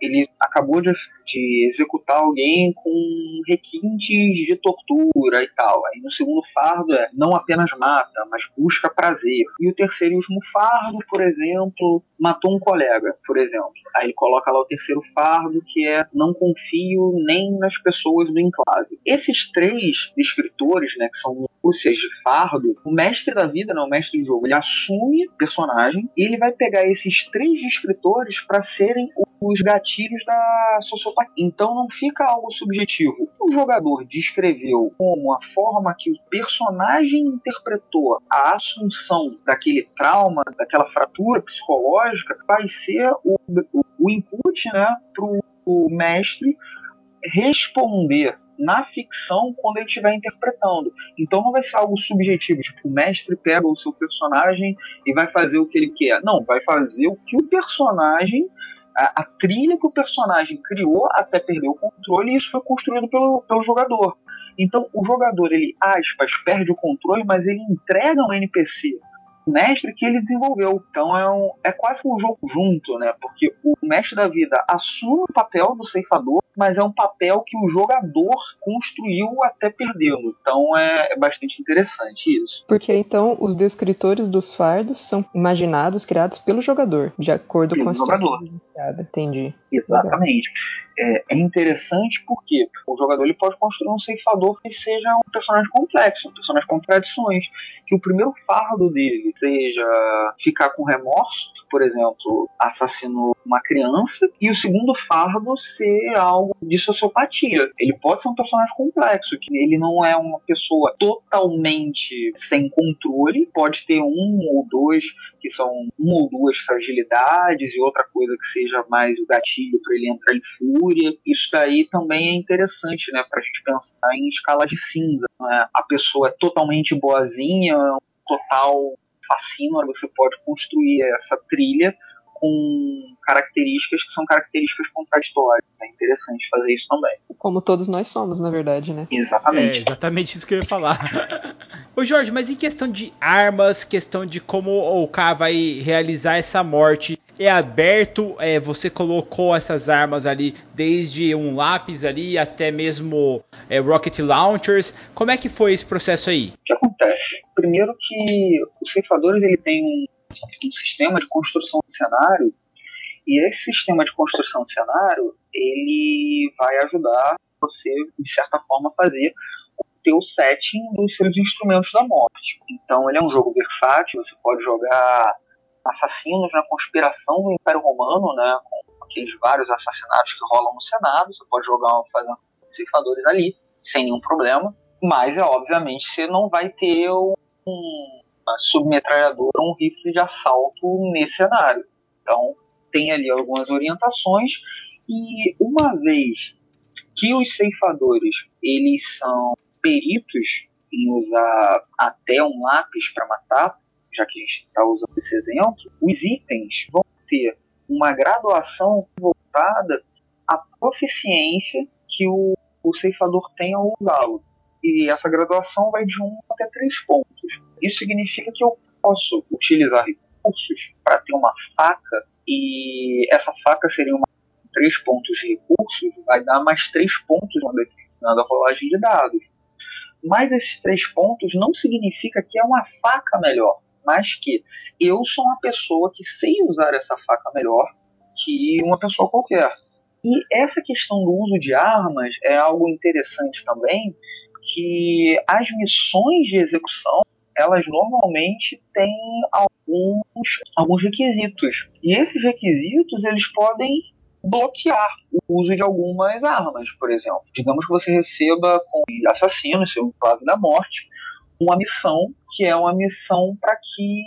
Speaker 4: ele acabou de, de, executar alguém com requintes de tortura e tal. Aí no segundo fardo é não apenas mata, mas busca prazer. E o terceiro e último fardo, por exemplo, matou um colega, por exemplo. Aí ele coloca lá o terceiro fardo, que é não confio nem nas pessoas do enclave. Esses três escritores, né, que são minúcias de fardo, o mestre da vida, né, o mestre do jogo, ele assume personagem e ele vai pegar esses três escritores para serem os gatilhos da sociopatia. Então não fica algo subjetivo. O jogador descreveu como a forma que o personagem interpretou a assunção daquele trauma, daquela fratura psicológica, vai ser o, o, o input né, para o mestre responder na ficção quando ele estiver interpretando. Então não vai ser algo subjetivo, tipo, o mestre pega o seu personagem e vai fazer o que ele quer. Não, vai fazer o que o personagem a, a, trilha que o personagem criou até perder o controle, e isso foi construído pelo, pelo jogador. Então, o jogador, ele, aspas, perde o controle, mas ele entrega um NPC mestre que ele desenvolveu. Então é, um, é quase um jogo junto, né? Porque o mestre da vida assume o papel do ceifador, mas é um papel que o jogador construiu até perdê-lo. Então é, é, bastante interessante isso.
Speaker 2: Porque então os descritores dos fardos são imaginados, criados pelo jogador, de acordo pelo com a
Speaker 4: situação.
Speaker 2: Entendi.
Speaker 4: Exatamente. É, é, interessante porque o jogador ele pode construir um ceifador que seja um personagem complexo, um personagem com contradições. Que o primeiro fardo dele seja ficar com remorso, por exemplo, assassinou uma criança, e o segundo fardo ser algo de sociopatia. Ele pode ser um personagem complexo, que ele não é uma pessoa totalmente sem controle, pode ter um ou dois que são uma ou duas fragilidades e outra coisa que seja mais o gatilho para ele entrar em fúria. Isso daí também é interessante, né, para a gente pensar em escala de cinza. Né? A pessoa é totalmente boazinha, total fascínio, você pode construir essa trilha com características que são características contraditórias. É interessante fazer isso também.
Speaker 2: Como todos nós somos, na verdade, né?
Speaker 4: Exatamente.
Speaker 1: É exatamente isso que eu ia falar. Ô Jorge, mas em questão de armas, questão de como o K vai realizar essa morte, é aberto, é, você colocou essas armas ali, desde um lápis ali até mesmo é, rocket launchers. Como é que foi esse processo aí?
Speaker 4: O que acontece? Primeiro que os ceifadores ele tem um sistema de construção de cenário e esse sistema de construção de cenário ele vai ajudar você de certa forma a fazer o teu setting dos seus instrumentos da morte. Então ele é um jogo versátil, você pode jogar assassinos na conspiração do Império Romano, né, com aqueles vários assassinatos que rolam no Senado, você pode jogar fazendo ceifadores ali, sem nenhum problema, mas é obviamente você não vai ter um, uma submetralhadora, um rifle de assalto nesse cenário. Então tem ali algumas orientações e uma vez que os ceifadores eles são peritos em usar até um lápis para matar, já que a gente está usando esse exemplo, os itens vão ter uma graduação voltada à proficiência que o, o ceifador tem ao usá-lo. E essa graduação vai de 1 até 3 pontos. Isso significa que eu posso utilizar recursos para ter uma faca, e essa faca seria uma 3 pontos de recursos, vai dar mais 3 pontos na determinada rolagem de dados. Mas esses 3 pontos não significa que é uma faca melhor mas que eu sou uma pessoa que sei usar essa faca melhor que uma pessoa qualquer. E essa questão do uso de armas é algo interessante também, que as missões de execução elas normalmente têm alguns, alguns requisitos. E esses requisitos eles podem bloquear o uso de algumas armas, por exemplo. Digamos que você receba com assassino, seu clave da morte, uma missão que é uma missão para que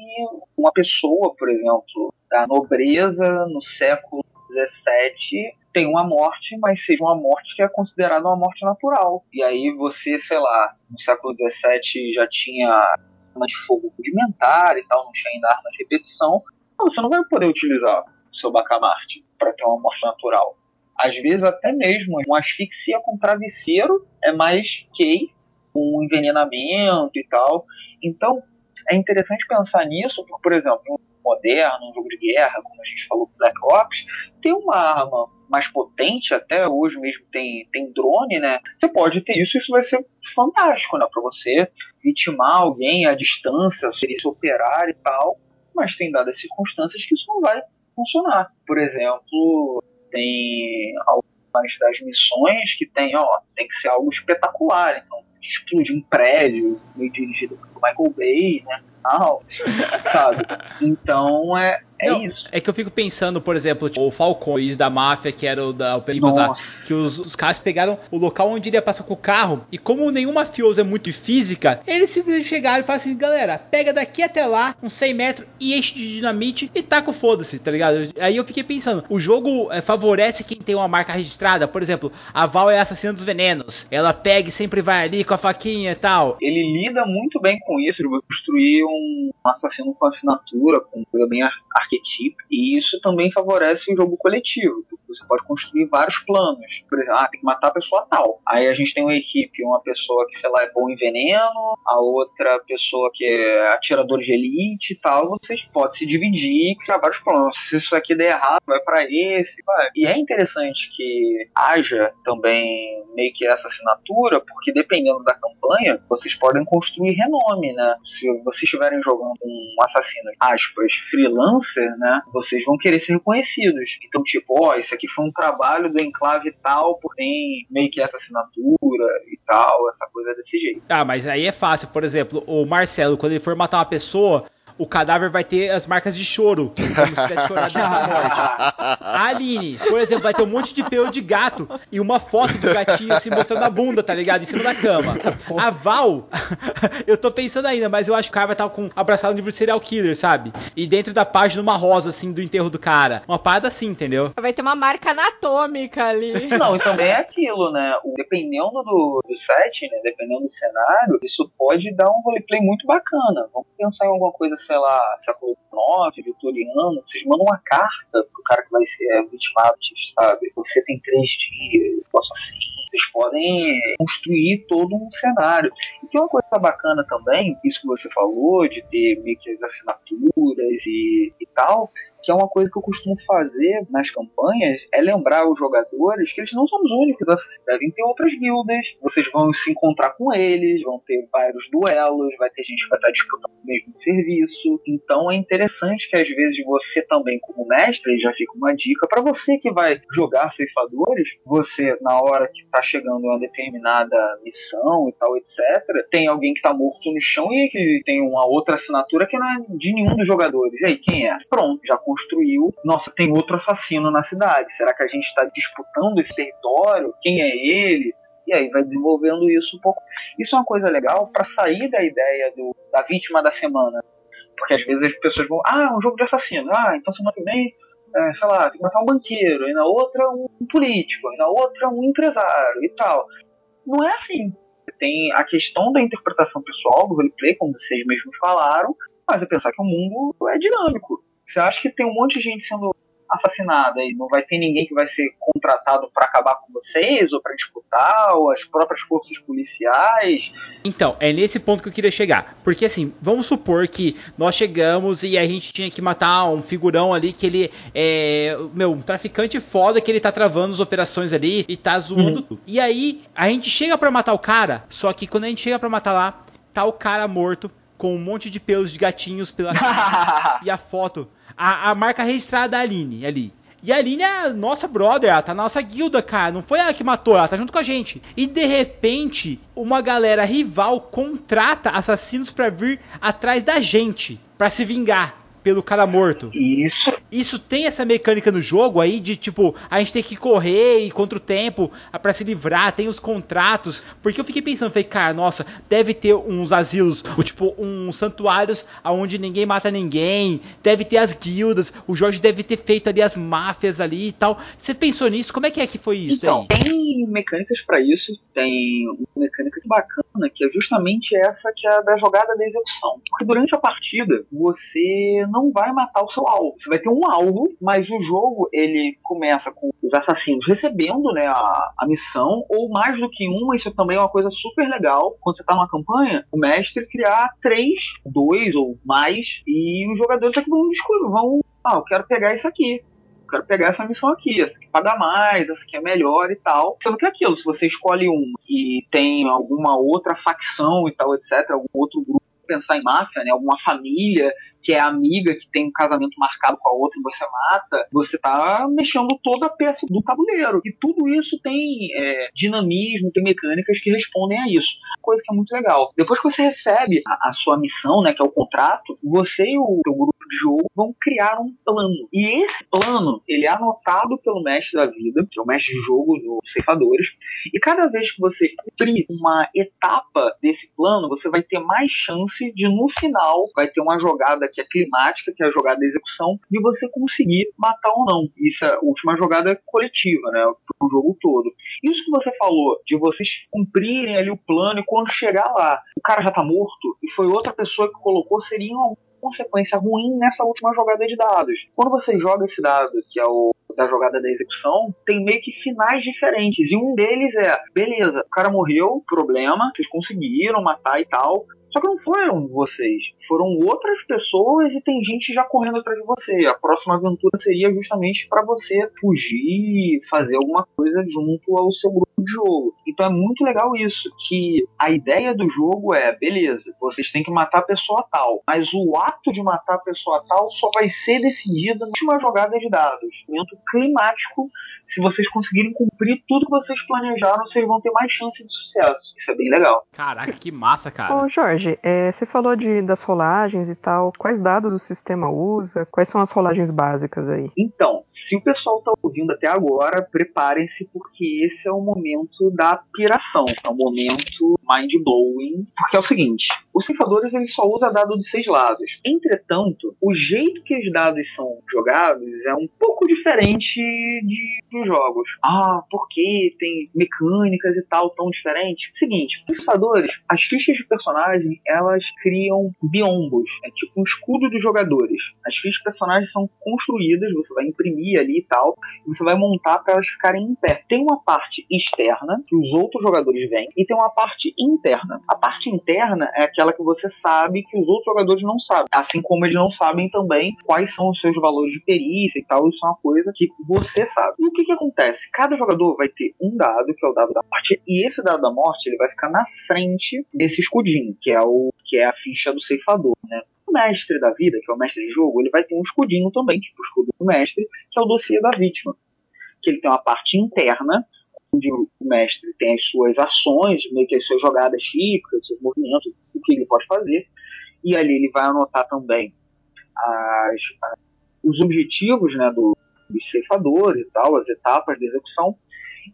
Speaker 4: uma pessoa, por exemplo, da nobreza no século XVII tenha uma morte, mas seja uma morte que é considerada uma morte natural. E aí você, sei lá, no século XVII já tinha arma de fogo rudimentar e tal, não tinha ainda arma de repetição, então você não vai poder utilizar o seu bacamarte para ter uma morte natural. Às vezes até mesmo uma asfixia com travesseiro é mais que um envenenamento e tal. Então, é interessante pensar nisso, porque, por exemplo, um moderno, um jogo de guerra, como a gente falou Black Ops, tem uma arma mais potente, até hoje mesmo tem, tem drone, né? Você pode ter isso, isso vai ser fantástico, né? Para você vitimar alguém à distância, se operar e tal, mas tem dadas circunstâncias que isso não vai funcionar. Por exemplo, tem algumas das missões que tem, ó, tem que ser algo espetacular, então explodir um prédio, meio dirigido por Michael Bay, né? Tal, sabe? Então é, é
Speaker 1: Não,
Speaker 4: isso.
Speaker 1: É que eu fico pensando, por exemplo, tipo, o Falcões da máfia, que era o da o lá, que os, os caras pegaram o local onde ele ia passar com o carro, e como nenhum mafioso é muito de física, eles simplesmente chegaram e falaram assim, galera, pega daqui até lá, uns 100 metros, e enche de dinamite e taca o foda-se, tá ligado? Aí eu fiquei pensando, o jogo é, favorece quem tem uma marca registrada, por exemplo, a Val é a assassina dos venenos, ela pega e sempre vai ali com a faquinha e tal.
Speaker 4: Ele lida muito bem com isso, ele vai construir um assassino com assinatura, com coisa bem ar arquetipo, e isso também favorece o jogo coletivo, porque você pode construir vários planos. Por exemplo, ah, tem que matar a pessoa tal. Aí a gente tem uma equipe, uma pessoa que, sei lá, é bom em veneno, a outra pessoa que é atirador de elite e tal, vocês podem se dividir e criar vários planos. Se isso aqui der errado, vai para esse, vai. E é interessante que haja também meio que essa assinatura, porque dependendo da campanha, vocês podem construir renome, né? Se vocês estiverem jogando um assassino, aspas, freelancer, né? Vocês vão querer ser reconhecidos. Então, tipo, ó, isso aqui foi um trabalho do enclave tal, porém meio que essa assinatura e tal, essa coisa desse jeito.
Speaker 1: Ah, mas aí é fácil. Por exemplo, o Marcelo, quando ele for matar uma pessoa, o cadáver vai ter as marcas de choro, como se tivesse chorado da morte. A Aline, por exemplo, vai ter um monte de pelo de gato e uma foto do gatinho assim mostrando a bunda, tá ligado? Em cima da cama. A Val, eu tô pensando ainda, mas eu acho que o cara vai estar com abraçado no livro de serial killer, sabe? E dentro da página uma rosa assim do enterro do cara. Uma parada assim, entendeu?
Speaker 15: Vai ter uma marca anatômica ali.
Speaker 4: Não, e também é aquilo, né? Dependendo do, do set, né? Dependendo do cenário, isso pode dar um roleplay muito bacana. Vamos pensar em alguma coisa, sei lá, século XIX, vitoriano. Vocês mandam uma carta pro cara que vai ser vitimado, sabe? Você tem três dias, posso assim. Vocês podem construir todo um cenário. E tem uma coisa bacana também, isso que você falou, de ter meio que as assinaturas e, e tal, que é uma coisa que eu costumo fazer nas campanhas, é lembrar os jogadores que eles não são os únicos assassinos. Devem ter outras guildas, vocês vão se encontrar com eles, vão ter vários duelos, vai ter gente que vai estar disputando o mesmo serviço. Então é interessante que às vezes você também, como mestre, já fica uma dica para você que vai jogar ceifadores, você, na hora que está chegando uma determinada missão e tal, etc., tem alguém que está morto no chão e que tem uma outra assinatura que não é de nenhum dos jogadores. E aí, quem é? Pronto, já construiu. Nossa, tem outro assassino na cidade. Será que a gente está disputando esse território? Quem é ele? E aí vai desenvolvendo isso um pouco. Isso é uma coisa legal para sair da ideia do, da vítima da semana. Porque às vezes as pessoas vão, ah, é um jogo de assassino. Ah, então semana que vem é, sei lá, tem que matar um banqueiro, e na outra um político, e na outra um empresário e tal. Não é assim. Tem a questão da interpretação pessoal do roleplay, como vocês mesmos falaram, mas é pensar que o mundo é dinâmico. Você acha que tem um monte de gente sendo assassinada e não vai ter ninguém que vai ser contratado para acabar com vocês ou para disputar ou as próprias forças policiais.
Speaker 1: Então, é nesse ponto que eu queria chegar. Porque assim, vamos supor que nós chegamos e a gente tinha que matar um figurão ali que ele é, meu, um traficante foda que ele tá travando as operações ali e tá zoando uhum. tudo. E aí, a gente chega para matar o cara, só que quando a gente chega para matar lá, tá o cara morto com um monte de pelos de gatinhos pela e a foto a, a marca registrada da Aline ali. E a Aline é nossa brother, ela tá na nossa guilda, cara. Não foi ela que matou, ela tá junto com a gente. E de repente, uma galera rival contrata assassinos para vir atrás da gente, para se vingar pelo cara morto.
Speaker 4: Isso.
Speaker 1: Isso tem essa mecânica no jogo aí de tipo, a gente tem que correr e contra o tempo para se livrar, tem os contratos. Porque eu fiquei pensando, falei, cara, nossa, deve ter uns asilos, ou, tipo, uns santuários onde ninguém mata ninguém, deve ter as guildas, o Jorge deve ter feito ali as máfias ali e tal. Você pensou nisso? Como é que é que foi isso?
Speaker 4: Então, aí? tem mecânicas para isso, tem uma mecânica bacana que é justamente essa que é a da jogada da execução. Porque durante a partida, você não vai matar o seu alvo. Você vai ter um alvo, mas o jogo ele começa com os assassinos recebendo né, a, a missão, ou mais do que uma, isso também é uma coisa super legal. Quando você está numa campanha, o mestre criar três, dois ou mais, e os jogadores é que vão escolher, vão. Ah, eu quero pegar isso aqui quero pegar essa missão aqui, essa aqui paga mais, essa aqui é melhor e tal. Sendo que é aquilo, se você escolhe uma e tem alguma outra facção e tal, etc., algum outro grupo pensar em máfia, né? Alguma família que é amiga, que tem um casamento marcado com a outra e você mata, você tá mexendo toda a peça do tabuleiro. E tudo isso tem é, dinamismo, tem mecânicas que respondem a isso. Coisa que é muito legal. Depois que você recebe a, a sua missão, né, que é o contrato, você e o seu grupo de jogo vão criar um plano. E esse plano, ele é anotado pelo mestre da vida, que é o mestre de jogo dos ceifadores, e cada vez que você cumprir uma etapa desse plano, você vai ter mais chance de, no final, vai ter uma jogada que é climática, que é a jogada da execução, de você conseguir matar ou não. Isso é a última jogada coletiva, né? Pro jogo todo. Isso que você falou, de vocês cumprirem ali o plano e quando chegar lá, o cara já tá morto e foi outra pessoa que colocou, seria uma consequência ruim nessa última jogada de dados. Quando você joga esse dado, que é o da jogada da execução, tem meio que finais diferentes. E um deles é, beleza, o cara morreu, problema, vocês conseguiram matar e tal, só que não foram vocês, foram outras pessoas e tem gente já correndo atrás de você. A próxima aventura seria justamente para você fugir, fazer alguma coisa junto ao seu grupo de jogo. Então é muito legal isso, que a ideia do jogo é, beleza, vocês têm que matar a pessoa tal, mas o ato de matar a pessoa tal só vai ser decidido na última jogada de dados. Momento climático, se vocês conseguirem cumprir tudo que vocês planejaram, vocês vão ter mais chance de sucesso. Isso é bem legal.
Speaker 1: Caraca, que massa, cara.
Speaker 2: Ô, Jorge, Jorge, é, você falou de, das rolagens e tal. Quais dados o sistema usa? Quais são as rolagens básicas aí?
Speaker 4: Então, se o pessoal está ouvindo até agora, preparem-se porque esse é o momento da piração. É o momento mind-blowing. Porque é o seguinte, os ceifadores ele só usa dado de seis lados. Entretanto, o jeito que os dados são jogados é um pouco diferente de, dos jogos. Ah, porque tem mecânicas e tal tão diferentes? Seguinte, os ceifadores, as fichas de personagem elas criam biombos, é tipo um escudo dos jogadores. As fichas de personagens são construídas, você vai imprimir ali e tal, e você vai montar para elas ficarem em pé. Tem uma parte externa que os outros jogadores veem e tem uma parte interna. A parte interna é aquela que você sabe que os outros jogadores não sabem, assim como eles não sabem também quais são os seus valores de perícia e tal, isso é uma coisa que você sabe. E o que que acontece? Cada jogador vai ter um dado, que é o dado da morte, e esse dado da morte ele vai ficar na frente desse escudinho, que é o que é a ficha do ceifador, né? O mestre da vida, que é o mestre de jogo, ele vai ter um escudinho também, tipo o escudo do mestre, que é o dossiê da vítima. Que ele tem uma parte interna, onde o mestre tem as suas ações, meio que as suas jogadas típicas, seus movimentos, o que ele pode fazer. E ali ele vai anotar também as, os objetivos né, do, dos ceifadores e tal, as etapas de execução.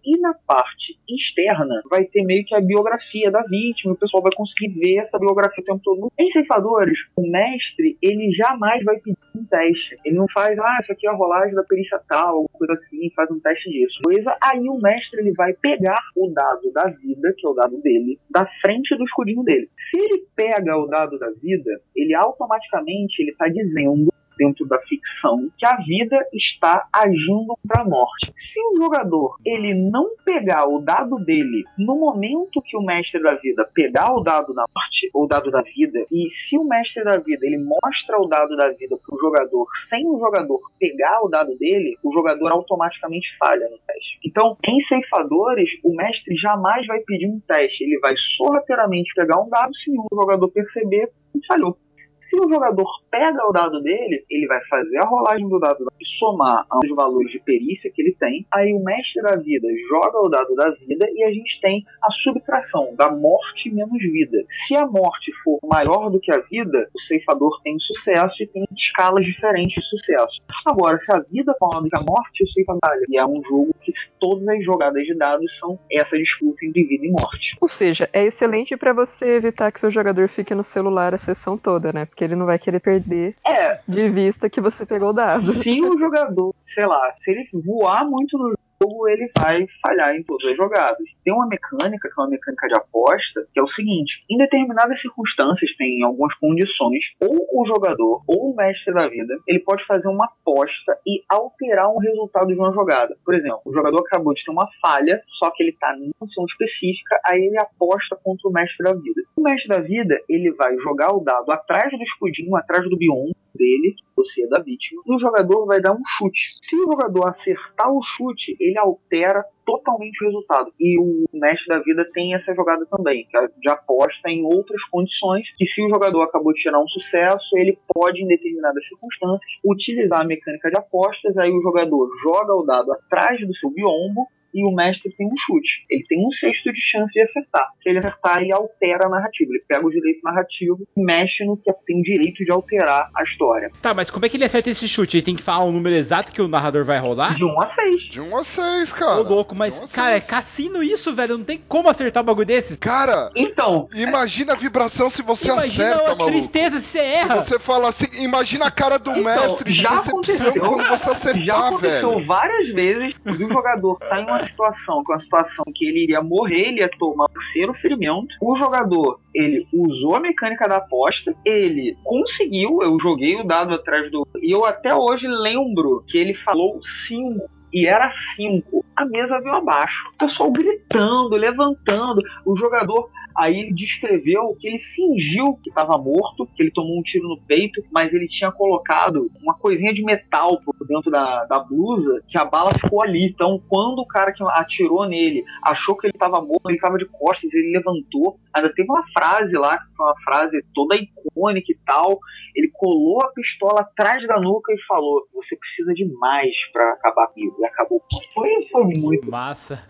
Speaker 4: E na parte externa vai ter meio que a biografia da vítima, o pessoal vai conseguir ver essa biografia o tempo todo. Em ceifadores, o mestre, ele jamais vai pedir um teste. Ele não faz, ah, isso aqui é a rolagem da perícia tal, alguma coisa assim, faz um teste disso. Coisa, aí o mestre ele vai pegar o dado da vida, que é o dado dele, da frente do escudinho dele. Se ele pega o dado da vida, ele automaticamente ele está dizendo dentro da ficção que a vida está agindo para a morte. Se o jogador ele não pegar o dado dele no momento que o mestre da vida pegar o dado da morte ou o dado da vida e se o mestre da vida ele mostra o dado da vida para o jogador sem o jogador pegar o dado dele, o jogador automaticamente falha no teste. Então, em ceifadores, o mestre jamais vai pedir um teste, ele vai sorrateiramente pegar um dado se o jogador perceber falhou. Se o jogador pega o dado dele, ele vai fazer a rolagem do dado e somar aos valores de perícia que ele tem. Aí o mestre da vida joga o dado da vida e a gente tem a subtração da morte menos vida. Se a morte for maior do que a vida, o ceifador tem sucesso e tem escalas diferentes de sucesso. Agora, se a vida é maior do que a morte, o ceifador. E é um jogo que todas as jogadas de dados são essa disputa entre vida e morte.
Speaker 2: Ou seja, é excelente para você evitar que seu jogador fique no celular a sessão toda, né? Porque ele não vai querer perder
Speaker 4: É,
Speaker 2: de vista que você pegou o dado.
Speaker 4: se o jogador, sei lá, se ele voar muito no jogo, ele vai falhar em todas as jogadas. Tem uma mecânica, que é uma mecânica de aposta, que é o seguinte: em determinadas circunstâncias, tem algumas condições, ou o jogador ou o mestre da vida, ele pode fazer uma aposta e alterar um resultado de uma jogada. Por exemplo, o jogador acabou de ter uma falha, só que ele está em condição específica, aí ele aposta contra o mestre da vida. O mestre da vida, ele vai jogar o dado atrás do escudinho, atrás do biombo dele, você é da vítima, e o jogador vai dar um chute. Se o jogador acertar o chute, ele altera totalmente o resultado. E o mestre da vida tem essa jogada também, que é de aposta em outras condições, que se o jogador acabou de tirar um sucesso, ele pode, em determinadas circunstâncias, utilizar a mecânica de apostas, aí o jogador joga o dado atrás do seu biombo, e o mestre tem um chute. Ele tem um sexto de chance de acertar. Se ele acertar, ele altera a narrativa. Ele pega o direito narrativo e mexe no que tem direito de alterar a história.
Speaker 1: Tá, mas como é que ele acerta esse chute? Ele tem que falar o número exato que o narrador vai rolar?
Speaker 4: De 1 a 6.
Speaker 5: De 1 a 6, cara.
Speaker 1: Ô, louco, mas, cara, é cassino isso, velho. Não tem como acertar um bagulho desses.
Speaker 5: Cara,
Speaker 4: Então,
Speaker 5: imagina a vibração se você
Speaker 1: Imagina
Speaker 5: acerta,
Speaker 1: a
Speaker 5: maluco.
Speaker 1: tristeza se você
Speaker 5: Se
Speaker 1: erra.
Speaker 5: você fala assim, imagina a cara do
Speaker 4: Então,
Speaker 5: mestre de
Speaker 4: já
Speaker 5: decepção
Speaker 4: aconteceu.
Speaker 5: quando você acertar,
Speaker 4: já aconteceu
Speaker 5: velho.
Speaker 4: várias vezes do jogador tá em uma situação, que é uma situação que ele iria morrer, ele ia tomar o terceiro ferimento. O jogador, ele usou a mecânica da aposta, ele conseguiu, eu joguei o dado atrás do. E eu até hoje lembro que ele falou 5. E era 5. A mesa veio abaixo. O pessoal gritando, levantando. O jogador Aí ele descreveu que ele fingiu que estava morto, que ele tomou um tiro no peito, mas ele tinha colocado uma coisinha de metal por dentro da, da blusa, que a bala ficou ali. Então, quando o cara que atirou nele achou que ele estava morto, ele estava de costas, ele levantou. Ainda teve uma frase lá, que foi uma frase toda icônica e tal. Ele colou a pistola atrás da nuca e falou: Você precisa de mais para acabar comigo. E acabou. Foi, foi muito.
Speaker 1: Massa.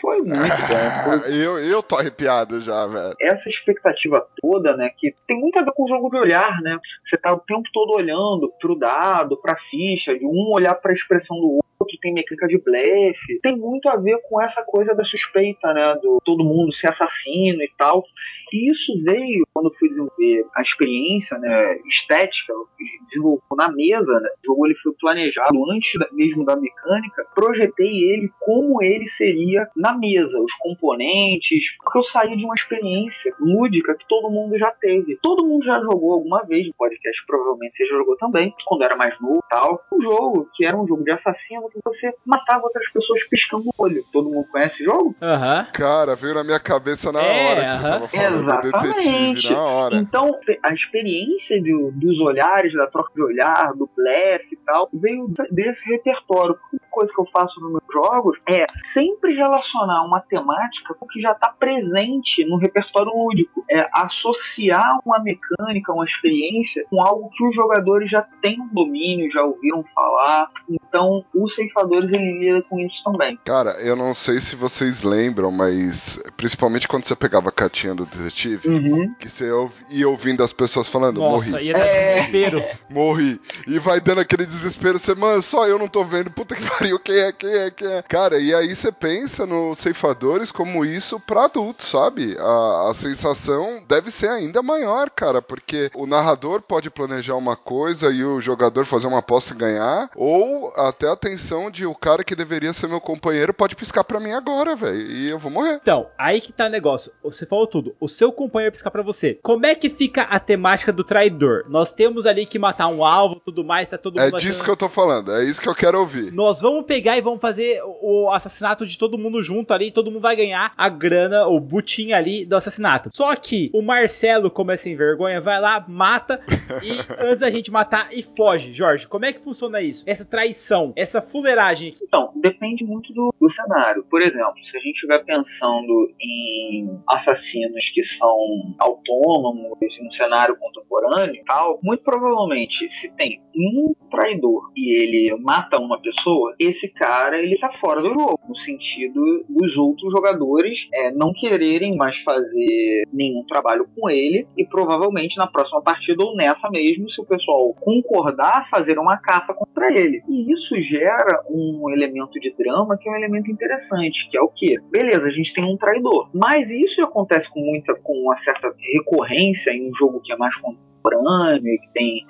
Speaker 4: Foi muito bom. Foi
Speaker 5: Eu, eu tô arrepiado já, velho.
Speaker 4: essa expectativa toda, né, que tem muito a ver com o jogo de olhar, né? Você tá o tempo todo olhando pro dado, pra ficha, de um olhar pra expressão do outro, tem mecânica de blefe. Tem muito a ver com essa coisa da suspeita, né, do todo mundo ser assassino e tal. E isso veio quando eu fui desenvolver a experiência, né, estética, eu desenvolvi na mesa, né? O jogo ele foi planejado antes da- mesmo da mecânica, projetei ele como ele seria na mesa, os componentes, porque eu saí de uma experiência lúdica que todo mundo já teve. Todo mundo já jogou alguma vez no podcast, provavelmente você jogou também, quando era mais novo tal. Um jogo que era um jogo de assassino que você matava outras pessoas piscando o olho. Todo mundo conhece esse jogo?
Speaker 1: Aham.
Speaker 5: Cara, veio na minha cabeça na
Speaker 1: É,
Speaker 5: hora que você
Speaker 1: aham.
Speaker 5: tava falando do
Speaker 4: Exatamente.
Speaker 5: detetive, na hora.
Speaker 4: Então, a experiência do- dos olhares, da troca de olhar, do blefe e tal, veio desse repertório. Uma coisa que eu faço nos meus jogos é sempre relacionar uma temática com o que já está presente no repertório lúdico. É associar uma mecânica, uma experiência com algo que os jogadores já têm um domínio, já ouviram falar. Então, os ceifadores ele lida com isso também.
Speaker 5: Cara, eu não sei se vocês lembram, mas principalmente quando você pegava a cartinha do detetive,
Speaker 4: Uhum.
Speaker 5: que você ia ouvindo as pessoas falando,
Speaker 1: Nossa,
Speaker 5: morri,
Speaker 1: ia dar
Speaker 4: É.
Speaker 1: desespero.
Speaker 5: morri. E vai dando aquele desespero, você, mano, só eu não tô vendo, puta que pariu, quem é, quem é, quem é. Cara, e aí você pensa nos ceifadores como isso pra adultos, sabe? A, a sensação deve ser ainda maior, cara, porque o narrador pode planejar uma coisa e o jogador fazer uma aposta e ganhar, ou até a tensão de o cara que deveria ser meu companheiro pode piscar pra mim agora, velho, e eu vou morrer.
Speaker 1: Então, aí que tá o negócio. Você falou tudo. O seu companheiro piscar pra você. Como é que fica a temática do traidor? Nós temos ali que matar um alvo, tudo mais, tá todo
Speaker 5: É
Speaker 1: mundo
Speaker 5: disso
Speaker 1: achando-
Speaker 5: que eu tô falando, é isso que eu quero ouvir.
Speaker 1: Nós vamos pegar e vamos fazer o assassinato de todo mundo junto ali, todo mundo vai ganhar a grana, o butim ali do assassinato. Só que o Marcelo, como é sem vergonha, vai lá, mata e antes da gente matar e foge. Jorge, como é que funciona isso? Essa traição, essa fuleiragem aqui.
Speaker 4: Então, depende muito do, do cenário. Por exemplo, se a gente estiver pensando em assassinos que são autônomos no cenário contemporâneo e tal, muito provavelmente, se tem um traidor e ele mata uma pessoa, esse cara ele tá fora do jogo, no sentido dos outros jogadores é, não quererem mais fazer nenhum trabalho com ele e provavelmente na próxima partida ou nessa mesmo, se o pessoal concordar, fazer uma caça contra ele. E isso gera um elemento de drama que é um elemento interessante, que é o que? Beleza, a gente tem um traidor, mas isso acontece com muita, com uma certa recorrência em um jogo que é mais contemporâneo e que tem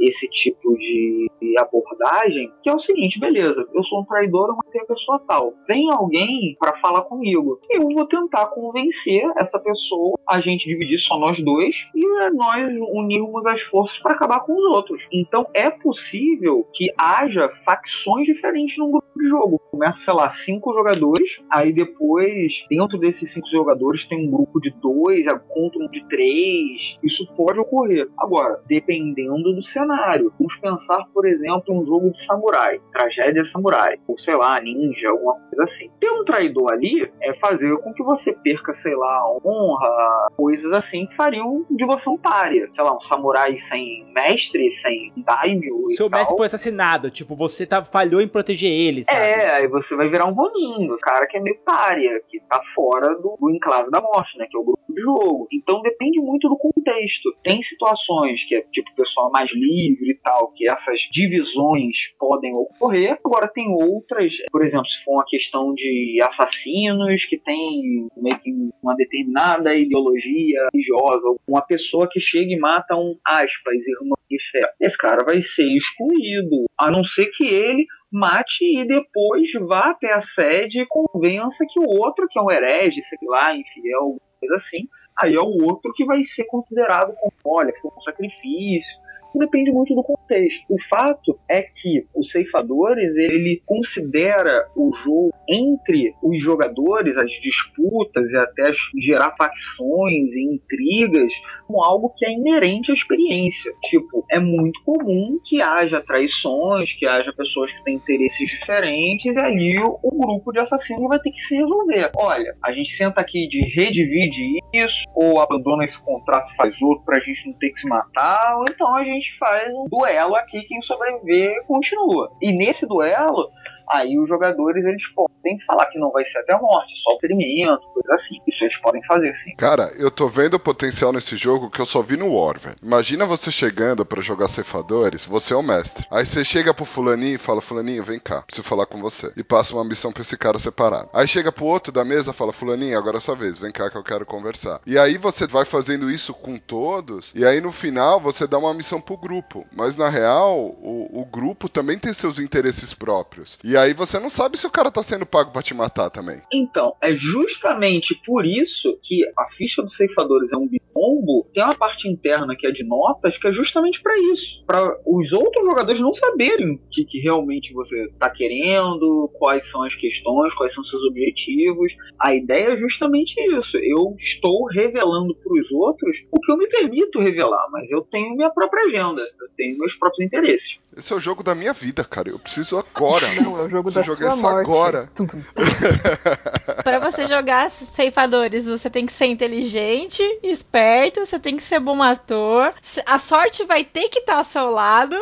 Speaker 4: esse tipo de abordagem, que é o seguinte, beleza, eu sou um traidor, eu matei a pessoa tal. Vem alguém para falar comigo. Eu vou tentar convencer essa pessoa, a gente dividir só nós dois e nós unirmos as forças para acabar com os outros. Então é possível que haja facções diferentes num grupo de jogo. Começa, sei lá, cinco jogadores, aí depois, dentro desses cinco jogadores, tem um grupo de dois, contra um de três. Isso pode ocorrer. Agora, dependendo do cenário. Vamos pensar, por exemplo, um jogo de samurai, tragédia samurai, ou sei lá, ninja, alguma coisa assim. Ter um traidor ali é fazer com que você perca, sei lá, honra, coisas assim que fariam de você um párea. Sei lá, um samurai sem mestre, sem daimyo.
Speaker 1: Seu mestre foi assassinado, tipo, você tá, falhou em proteger ele, sabe?
Speaker 4: É, aí você vai virar um Ronin, o cara que é meio párea, que tá fora do, do enclave da morte, né? Que é o grupo de jogo. Então depende muito do contexto. Tem situações que é tipo o pessoal mais livre e tal, que essas divisões podem ocorrer. Agora tem outras, por exemplo, se for uma questão de assassinos que tem meio que uma determinada ideologia religiosa, uma pessoa que chega e mata um aspas, irmão de fé. Esse cara vai ser excluído, a não ser que ele mate e depois vá até a sede e convença que o outro, que é um herege, sei lá, infiel, alguma coisa assim, aí é o outro que vai ser considerado como, olha, foi um sacrifício. Depende muito do contexto. O fato é que os ceifadores ele considera o jogo entre os jogadores, as disputas e até gerar facções e intrigas como algo que é inerente à experiência. Tipo, é muito comum que haja traições, que haja pessoas que têm interesses diferentes e ali o, o grupo de assassinos vai ter que se resolver. Olha, a gente senta aqui de redivide isso, ou abandona esse contrato, faz outro pra gente não ter que se matar, ou então a gente faz um duelo aqui, quem sobreviver continua. E nesse duelo, aí os jogadores eles podem falar que não vai ser até a morte, só o ferimento, coisa assim. Isso eles podem fazer sim.
Speaker 5: Cara, eu tô vendo o potencial nesse jogo que eu só vi no War, velho. Imagina você chegando pra jogar ceifadores, você é o mestre. Aí você chega pro fulaninho e fala, fulaninho, vem cá, preciso falar com você. E passa uma missão pra esse cara separado. Aí chega pro outro da mesa fala, fulaninho, agora é sua vez, vem cá que eu quero conversar. E aí você vai fazendo isso com todos, e aí no final você dá uma missão pro grupo. Mas na real, o, o grupo também tem seus interesses próprios. E aí você não sabe se o cara tá sendo pago pra te matar também.
Speaker 4: Então, é justamente por isso que a ficha dos ceifadores é um bidon combo tem uma parte interna que é de notas que é justamente para isso, para os outros jogadores não saberem o que, que realmente você está querendo, quais são as questões, quais são seus objetivos. A ideia é justamente isso. Eu estou revelando para os outros o que eu me permito revelar, mas eu tenho minha própria agenda, eu tenho meus próprios interesses.
Speaker 5: Esse é o jogo da minha vida, cara. Eu preciso agora.
Speaker 2: Não, é o jogo da
Speaker 5: jogar
Speaker 2: sua
Speaker 5: isso
Speaker 2: morte.
Speaker 5: agora.
Speaker 15: Pra você jogar ceifadores, você tem que ser inteligente, esperto, você tem que ser bom ator. A sorte vai ter que estar ao seu lado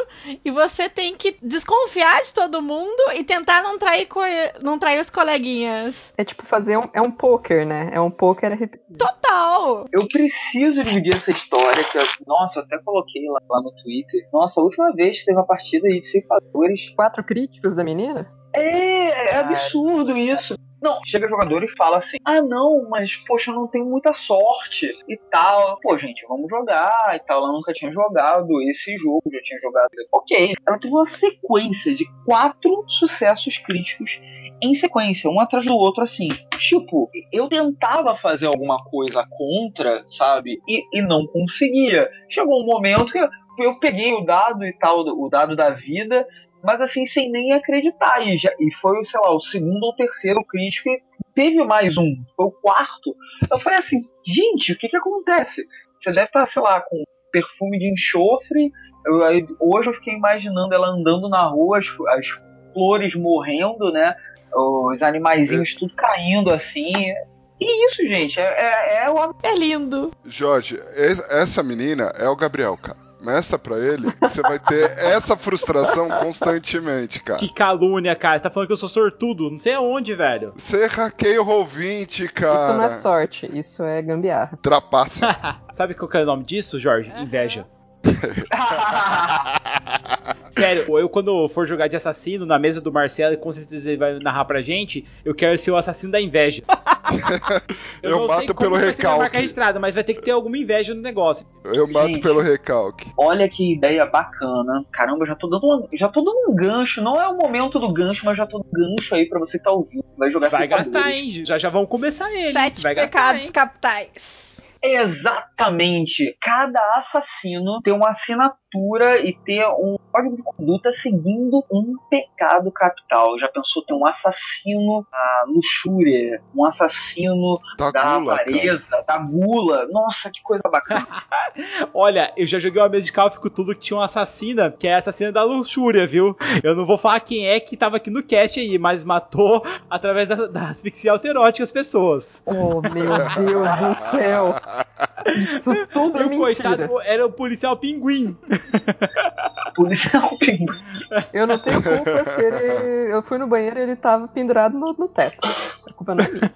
Speaker 15: e você tem que desconfiar de todo mundo e tentar não trair, co- não trair os coleguinhas.
Speaker 2: É tipo fazer um, é um poker, né? É um poker RP.
Speaker 15: Total!
Speaker 4: Eu preciso dividir essa história, que eu, nossa, eu até coloquei lá, lá no Twitter. Nossa, a última vez que teve uma partida de ceifadores.
Speaker 2: Quatro críticos da menina?
Speaker 4: É, é absurdo isso. Não, chega jogador e fala assim: ah, não, mas poxa, eu não tenho muita sorte e tal. Pô, gente, vamos jogar e tal. Ela nunca tinha jogado esse jogo, já tinha jogado. Ok. Ela teve uma sequência de quatro sucessos críticos em sequência, um atrás do outro, assim. Tipo, eu tentava fazer alguma coisa contra, sabe? E, e não conseguia. Chegou um momento que eu peguei o dado e tal, o dado da vida, mas assim, sem nem acreditar. E, já, e foi, sei lá, o segundo ou terceiro crítico e teve mais um, foi o quarto. Eu falei assim, gente, o que que acontece? Você deve estar, sei lá, com perfume de enxofre. Eu, aí, hoje eu fiquei imaginando ela andando na rua, as, as flores morrendo, né? Os animaizinhos tudo caindo assim. E isso, gente, é, é, é, o...
Speaker 15: é lindo.
Speaker 5: Jorge, essa menina é o Gabriel, cara. Mestra pra ele, você vai ter essa frustração constantemente, cara.
Speaker 1: Que calúnia, cara. Você tá falando que eu sou sortudo. Não sei aonde, velho.
Speaker 5: Você hackeia o Roll20, cara.
Speaker 2: Isso não é sorte, isso é gambiarra.
Speaker 5: Trapaça.
Speaker 1: Sabe qual que é o nome disso, Jorge? Inveja. Sério, eu quando for jogar de assassino na mesa do Marcelo, e com certeza ele vai narrar pra gente, eu quero ser o assassino da inveja.
Speaker 5: eu, eu mato pelo recalque.
Speaker 1: marca registrada, mas vai ter que ter alguma inveja no negócio.
Speaker 5: Eu mato gente, pelo recalque.
Speaker 4: Olha que ideia bacana. Caramba, já tô dando um, já tô dando um gancho. Não é o momento do gancho, mas já tô dando um gancho aí pra você que tá ouvindo. Vai jogar
Speaker 1: Vai gastar, hein? Já já vão começar ele.
Speaker 15: Sete
Speaker 1: vai
Speaker 15: pecados
Speaker 1: gastar,
Speaker 15: capitais.
Speaker 4: Exatamente. Cada assassino tem uma assinatura e ter um código de conduta seguindo um pecado capital. Já pensou ter um assassino da luxúria, um assassino
Speaker 5: da,
Speaker 4: da
Speaker 5: gula,
Speaker 4: avareza,
Speaker 5: cara.
Speaker 4: da gula. Nossa, que coisa bacana.
Speaker 1: Olha, eu já joguei uma mesa de of Cthulhu que tinha uma assassina, que é a assassina da luxúria, viu? Eu não vou falar quem é que tava aqui no cast aí, mas matou através da, da asfixia autoerótica as pessoas.
Speaker 2: Oh, meu Deus do céu. Isso tudo é
Speaker 1: o
Speaker 2: mentira.
Speaker 1: coitado era o policial pinguim.
Speaker 4: policial pinguim.
Speaker 2: Eu não tenho culpa se ele. Eu fui no banheiro e ele tava pendurado no, no teto. A culpa não é minha.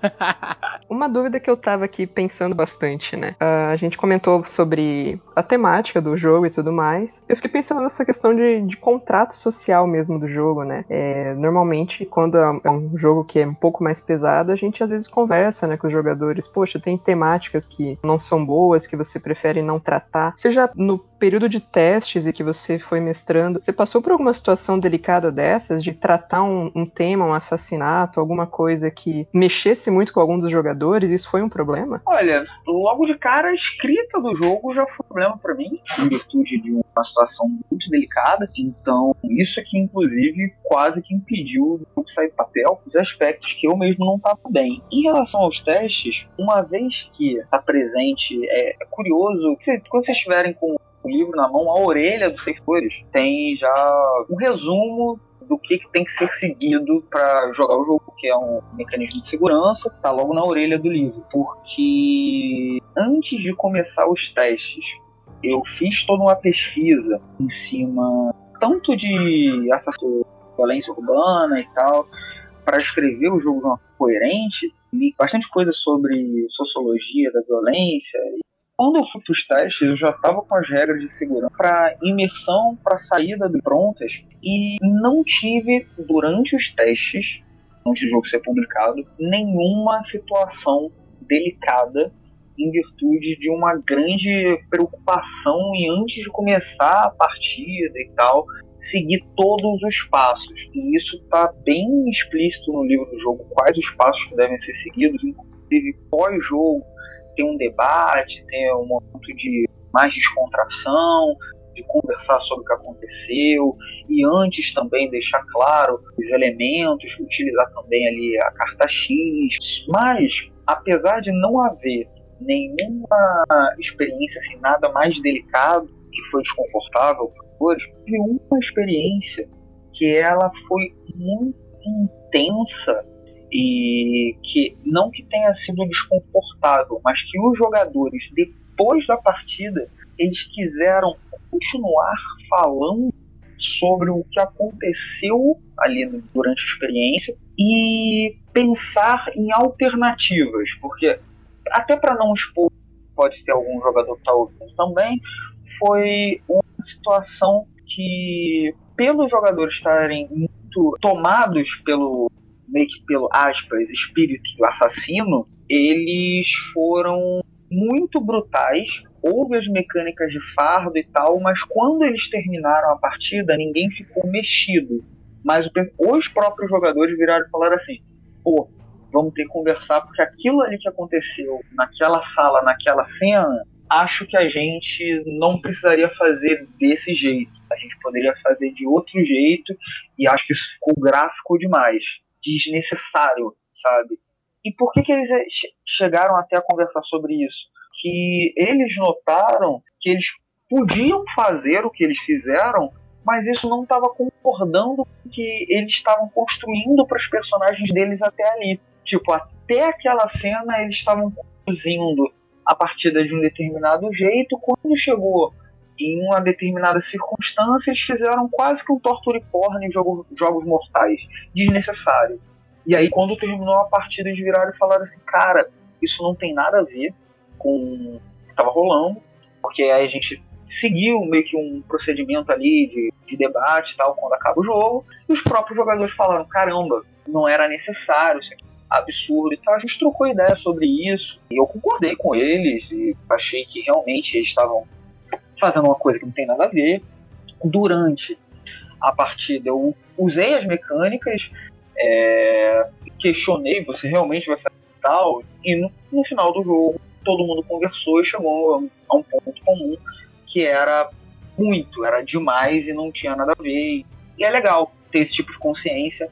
Speaker 2: Uma dúvida que eu tava aqui pensando bastante, né? Uh, a gente comentou sobre a temática do jogo e tudo mais. Eu fiquei pensando nessa questão de, de contrato social mesmo do jogo, né? É, normalmente, quando é um jogo que é um pouco mais pesado, a gente às vezes conversa né, com os jogadores. Poxa, tem temáticas que não são boas, que você prefere não tratar. Seja no período de testes e que você foi mestrando, você passou por alguma situação delicada dessas, de tratar um, um, tema, um assassinato, alguma coisa que mexesse muito com algum dos jogadores? Isso foi um problema?
Speaker 4: Olha, logo de cara, a escrita do jogo já foi um problema para mim, em virtude de uma situação muito delicada. Então, isso aqui, inclusive, quase que impediu o jogo sair do papel, os aspectos que eu mesmo não estava bem. Em relação aos testes, uma vez que está presente, é, é curioso, quando vocês estiverem com o livro na mão, a orelha dos ceifadores tem já um resumo do que, que tem que ser seguido para jogar o jogo, que é um mecanismo de segurança, tá logo na orelha do livro. Porque antes de começar os testes, eu fiz toda uma pesquisa em cima tanto de assassinato, violência urbana e tal, para escrever o jogo de uma coerente, li bastante coisa sobre sociologia da violência quando eu fui para os testes, eu já estava com as regras de segurança para imersão, para saída de prontas, e não tive, durante os testes, antes do jogo ser publicado, nenhuma situação delicada em virtude de uma grande preocupação e antes de começar a partida e tal, seguir todos os passos. E isso está bem explícito no livro do jogo, quais os passos que devem ser seguidos, inclusive pós-jogo ter um debate, ter um momento de mais descontração, de conversar sobre o que aconteceu e antes também deixar claro os elementos, utilizar também ali a carta X. Mas, apesar de não haver nenhuma experiência assim, nada mais delicado que foi desconfortável para hoje, teve uma experiência que ela foi muito intensa e que não que tenha sido desconfortável, mas que os jogadores depois da partida eles quiseram continuar falando sobre o que aconteceu ali durante a experiência e pensar em alternativas, porque até para não expor, pode ser algum jogador que está ouvindo também, foi uma situação que, pelos jogadores estarem muito tomados pelo meio que pelo aspas espírito assassino, eles foram muito brutais. Houve as mecânicas de fardo e tal, mas quando eles terminaram a partida, ninguém ficou mexido. Mas os próprios jogadores viraram e falaram assim: pô, vamos ter que conversar, porque aquilo ali que aconteceu naquela sala, naquela cena, acho que a gente não precisaria fazer desse jeito. A gente poderia fazer de outro jeito, e acho que isso ficou gráfico demais, desnecessário, sabe? E por que, que eles chegaram até a conversar sobre isso? Que eles notaram que eles podiam fazer o que eles fizeram, mas isso não estava concordando com o que eles estavam construindo para os personagens deles até ali. Tipo, até aquela cena eles estavam conduzindo a partida de um determinado jeito, quando chegou em uma determinada circunstância, eles fizeram quase que um torture porn em jogo, jogos mortais, desnecessário. E aí, quando terminou a partida, eles viraram e falaram assim: cara, isso não tem nada a ver com o que estava rolando, porque aí a gente seguiu meio que um procedimento ali de, de debate e tal quando acaba o jogo, e os próprios jogadores falaram: caramba, não era necessário, isso aqui é absurdo e tal. A gente trocou ideia sobre isso, e eu concordei com eles, e achei que realmente eles estavam fazendo uma coisa que não tem nada a ver. Durante a partida, eu usei as mecânicas é, questionei, você realmente vai fazer tal? E no, no, final do jogo, todo mundo conversou e chegou a um ponto comum que era muito, era demais e não tinha nada a ver. E é legal ter esse tipo de consciência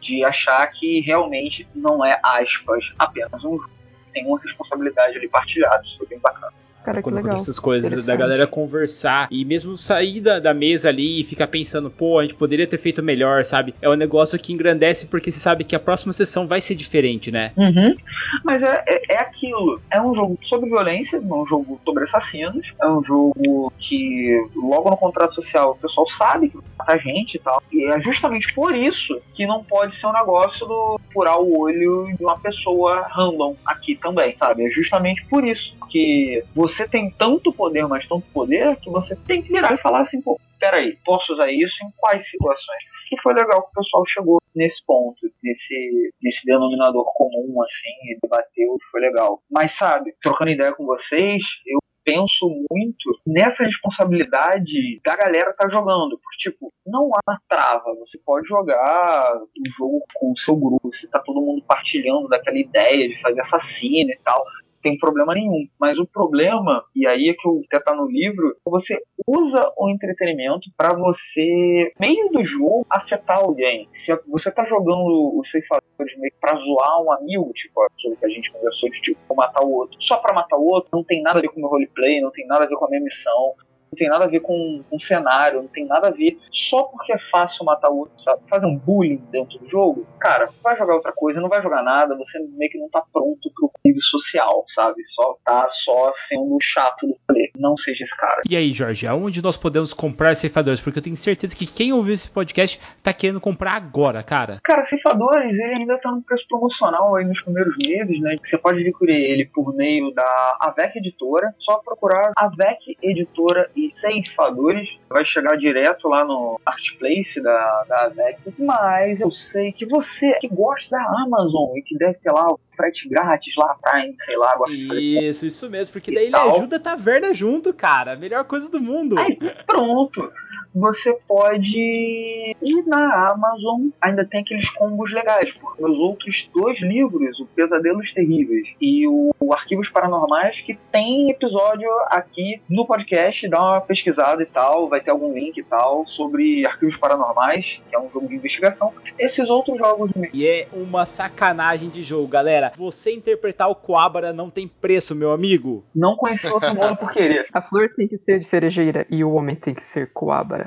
Speaker 4: de achar que realmente não é, aspas, apenas um jogo. Tem uma responsabilidade ali partilhada, isso foi bem bacana.
Speaker 2: Cara,
Speaker 1: quando
Speaker 2: legal.
Speaker 1: essas coisas da galera conversar e mesmo sair da, da, mesa ali e ficar pensando, pô, a gente poderia ter feito melhor, sabe? É um negócio que engrandece porque você sabe que a próxima sessão vai ser diferente, né?
Speaker 4: Uhum. Mas é, é, é, aquilo. É um jogo sobre violência, não é um jogo sobre assassinos. É um jogo que logo no contrato social o pessoal sabe que mata gente e tal. E é justamente por isso que não pode ser um negócio do furar o olho de uma pessoa random aqui também, sabe? É justamente por isso que você você tem tanto poder, mas tanto poder, que você tem que virar e falar assim, pô, peraí, posso usar isso em quais situações? E foi legal que o pessoal chegou nesse ponto, nesse, nesse denominador comum, assim, e debateu, foi legal. Mas sabe, trocando ideia com vocês, eu penso muito nessa responsabilidade da galera que tá jogando. Porque, tipo, não há trava. Você pode jogar o jogo com o seu grupo, se tá todo mundo partilhando daquela ideia de fazer assassino e tal tem problema nenhum. Mas o problema, e aí é que eu até tá no livro, você usa o entretenimento para você, meio do jogo, afetar alguém. Se você tá jogando os ceifadores meio pra zoar um amigo, tipo aquilo que a gente conversou de tipo matar o outro, só para matar o outro, não tem nada a ver com o meu roleplay, não tem nada a ver com a minha missão, não tem nada a ver com, com cenário, não tem nada a ver só porque é fácil matar o outro, sabe? Fazer um bullying dentro do jogo, cara, vai jogar outra coisa, não vai jogar nada, você meio que não tá pronto pro convívio social, sabe? Só tá só sendo chato do rolê. Não seja esse cara.
Speaker 1: E aí, Jorge, aonde nós podemos comprar ceifadores? Porque eu tenho certeza que quem ouviu esse podcast tá querendo comprar agora, cara.
Speaker 4: Cara, ceifadores, ele ainda tá no preço promocional aí nos primeiros meses, né? Você pode adquirir ele por meio da AVEC Editora, só procurar AVEC Editora e ceifadores, vai chegar direto lá no marketplace da, da AVEC. Mas eu sei que você que gosta da Amazon e que deve ter lá o frete grátis lá atrás, sei lá, gosta
Speaker 1: Isso, isso mesmo, porque daí ele ajuda a taverna junto, cara. A melhor coisa do mundo.
Speaker 4: Aí, pronto. Você pode ir na Amazon, ainda tem aqueles combos legais, porque os outros dois livros, o Pesadelos Terríveis e o Arquivos Paranormais, que tem episódio aqui no podcast, dá uma pesquisada e tal, vai ter algum link e tal sobre Arquivos Paranormais, que é um jogo de investigação. Esses outros jogos
Speaker 1: E é uma sacanagem de jogo, galera. Você interpretar o Coabra não tem preço, meu amigo.
Speaker 4: Não conheceu outro mundo por querer.
Speaker 2: A flor tem que ser de cerejeira e o homem tem que ser coabra.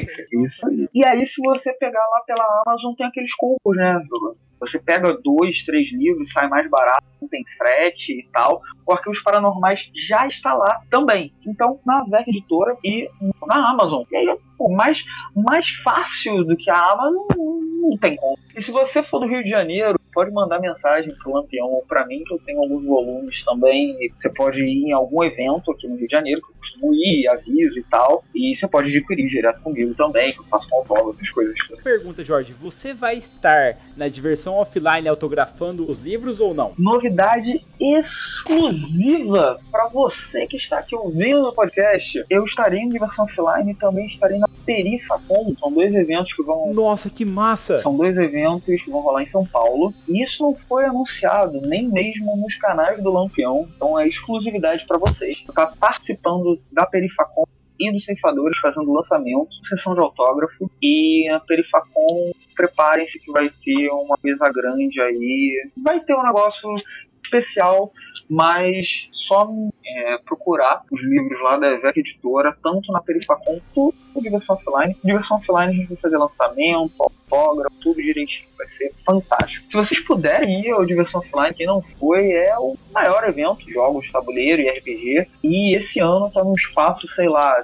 Speaker 4: Que ser isso. E aí, se você pegar lá pela Amazon, tem aqueles combos, né? Você pega dois, três livros, sai mais barato, não tem frete e tal. O Arquivos Paranormais já está lá também. Então, na VEC Editora e na Amazon. E aí, pô, mais, mais fácil do que a Amazon, não tem como. E se você for do Rio de Janeiro, pode mandar mensagem pro Lampião ou pra mim, que eu tenho alguns volumes também. Você pode ir em algum evento aqui no Rio de Janeiro, que eu costumo ir, aviso e tal. E você pode adquirir direto comigo também, que eu faço um autógrafo, essas coisas.
Speaker 1: Pergunta, Jorge, você vai estar na diversão offline autografando os livros ou não?
Speaker 4: Novidade exclusiva para você que está aqui ouvindo o podcast. Eu estarei em diversão offline e também estarei na Perifacom. São dois eventos que vão.
Speaker 1: Nossa, que massa!
Speaker 4: São dois eventos que vão rolar em São Paulo. Isso não foi anunciado nem mesmo nos canais do Lampião. Então é exclusividade para vocês. Tá participando da Perifacom e dos ceifadores fazendo lançamento, sessão de autógrafo e a Perifacom preparem-se que vai ter uma mesa grande aí, vai ter um negócio especial, mas só é, procurar os livros lá da Evec Editora, tanto na Perifacom quanto no Diversão Offline. Diversão Offline a gente vai fazer lançamento, autógrafo, tudo direitinho, vai ser fantástico. Se vocês puderem ir ao Diversão Offline, quem não foi, é o maior evento de jogos, tabuleiro e RPG, e esse ano está num espaço, sei lá,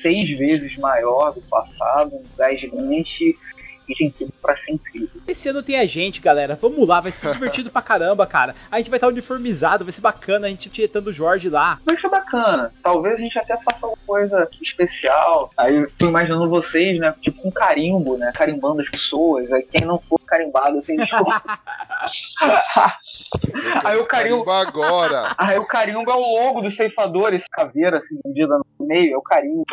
Speaker 4: seis vezes maior do passado, um lugar gigante, e pra ser incrível.
Speaker 1: Esse ano tem a gente, galera. Vamos lá, vai ser divertido pra caramba, cara. A gente vai estar uniformizado, vai ser bacana a gente tietando o Jorge lá.
Speaker 4: Vai ser bacana. Talvez a gente até faça alguma coisa especial. Aí eu tô imaginando vocês, né? Tipo um carimbo, né? Carimbando as pessoas. Aí quem não for carimbado sem desculpa. aí o carimbo.
Speaker 5: agora.
Speaker 4: Aí o carimbo é o logo dos ceifadores, caveira assim, vendida no meio, é o carimbo.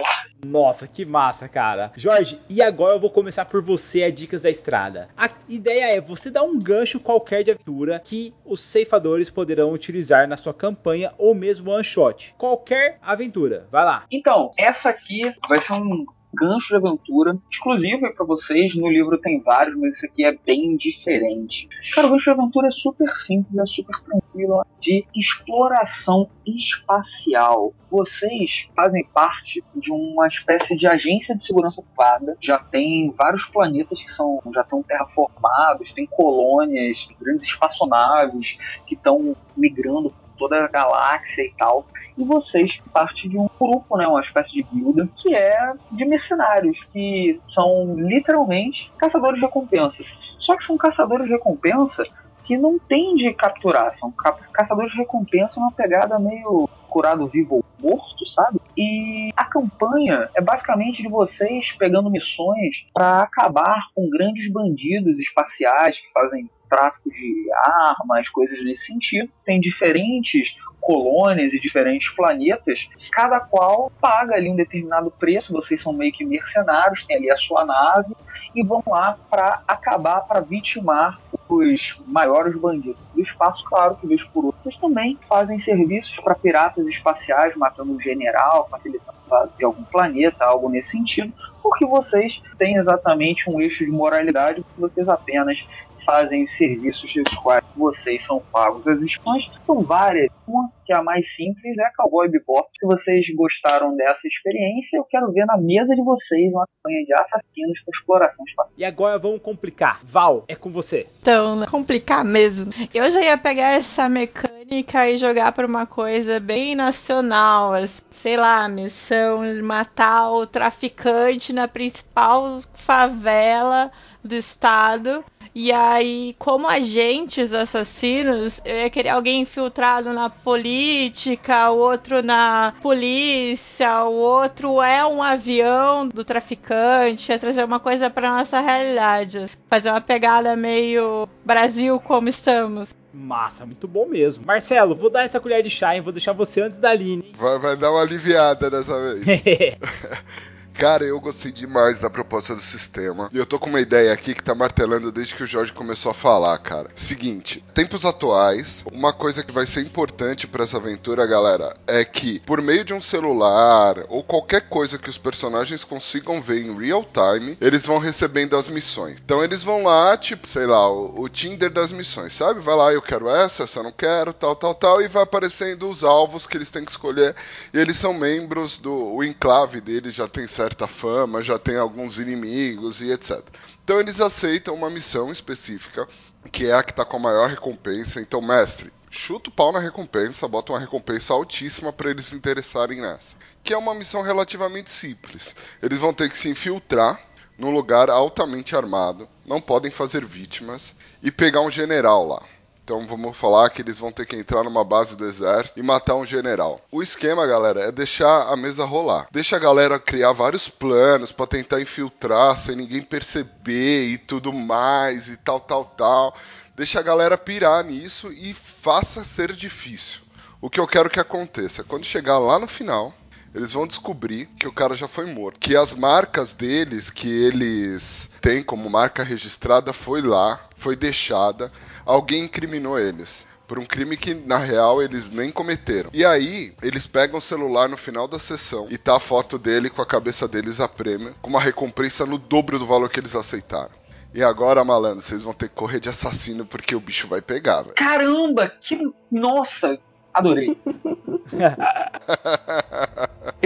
Speaker 1: Nossa, que massa, cara. Jorge, e agora eu vou começar por você a dicas da estrada. A ideia é você dar um gancho qualquer de aventura que os ceifadores poderão utilizar na sua campanha ou mesmo one shot. Qualquer aventura, vai lá.
Speaker 4: Então, essa aqui vai ser um gancho de aventura, exclusivo pra vocês. No livro tem vários, mas esse aqui é bem diferente. Cara, o gancho de aventura é super simples, é super tranquilo, de exploração espacial. Vocês fazem parte de uma espécie de agência de segurança privada. Já tem vários planetas que são já estão terraformados, tem colônias, grandes espaçonaves que estão migrando toda a galáxia e tal. E vocês parte de um grupo, né, uma espécie de guilda, que é de mercenários, que são literalmente caçadores de recompensas. Só que são caçadores de recompensa que não tem de capturar, são caçadores de recompensa numa pegada meio curado vivo ou morto, sabe? E a campanha é basicamente de vocês pegando missões para acabar com grandes bandidos espaciais que fazem tráfico de armas, coisas nesse sentido. Tem diferentes colônias e diferentes planetas, cada qual paga ali um determinado preço, vocês são meio que mercenários, tem ali a sua nave e vão lá para acabar, para vitimar os maiores bandidos do espaço, claro que vez por outra, vocês também fazem serviços para piratas espaciais, matando um general, facilitando a base de algum planeta, algo nesse sentido, porque vocês têm exatamente um eixo de moralidade vocês apenas fazem os serviços dos quais vocês são pagos. As expansões são várias. Uma que é a mais simples é Cowboy Bebop. Se vocês gostaram dessa experiência, eu quero ver na mesa de vocês uma campanha de assassinos com exploração espacial.
Speaker 1: E agora vamos complicar. Val, é com você.
Speaker 15: Então, né, complicar mesmo. Eu já ia pegar essa mecânica e jogar para uma coisa bem nacional, sei lá, missão de matar o traficante na principal favela do estado e aí, como agentes assassinos, eu ia querer alguém infiltrado na política, o outro na polícia, o outro é um avião do traficante, ia trazer uma coisa para nossa realidade. Fazer uma pegada meio Brasil como estamos.
Speaker 1: Massa, muito bom mesmo. Marcelo, vou dar essa colher de chá, hein? Vou deixar você antes da Aline.
Speaker 5: Vai, vai dar uma aliviada dessa vez. Cara, eu gostei demais da proposta do sistema. E eu tô com uma ideia aqui que tá martelando desde que o Jorge começou a falar, cara. Seguinte, tempos atuais, uma coisa que vai ser importante para essa aventura, galera, é que por meio de um celular ou qualquer coisa que os personagens consigam ver em real time, eles vão recebendo as missões. Então eles vão lá, tipo, sei lá, o, o Tinder das missões, sabe? Vai lá, eu quero essa, essa eu não quero, tal, tal, tal, e vai aparecendo os alvos que eles têm que escolher. E eles são membros do o enclave deles, já tem certa fama, já tem alguns inimigos e etc. Então eles aceitam uma missão específica, que é a que está com a maior recompensa. Então, mestre, chuta o pau na recompensa, bota uma recompensa altíssima para eles se interessarem nessa. Que é uma missão relativamente simples. Eles vão ter que se infiltrar num lugar altamente armado, não podem fazer vítimas e pegar um general lá. Então vamos falar que eles vão ter que entrar numa base do exército e matar um general. O esquema, galera, é deixar a mesa rolar. Deixa a galera criar vários planos para tentar infiltrar sem ninguém perceber e tudo mais e tal, tal, tal. Deixa a galera pirar nisso e faça ser difícil. O que eu quero que aconteça, quando chegar lá no final, eles vão descobrir que o cara já foi morto. Que as marcas deles, que eles têm como marca registrada, foi lá, foi deixada. Alguém incriminou eles. Por um crime que, na real, eles nem cometeram. E aí, eles pegam o celular no final da sessão e tá a foto dele com a cabeça deles a prêmio, com uma recompensa no dobro do valor que eles aceitaram. E agora, malandro, vocês vão ter que correr de assassino porque o bicho vai pegar, velho.
Speaker 4: Caramba, que. Nossa, adorei.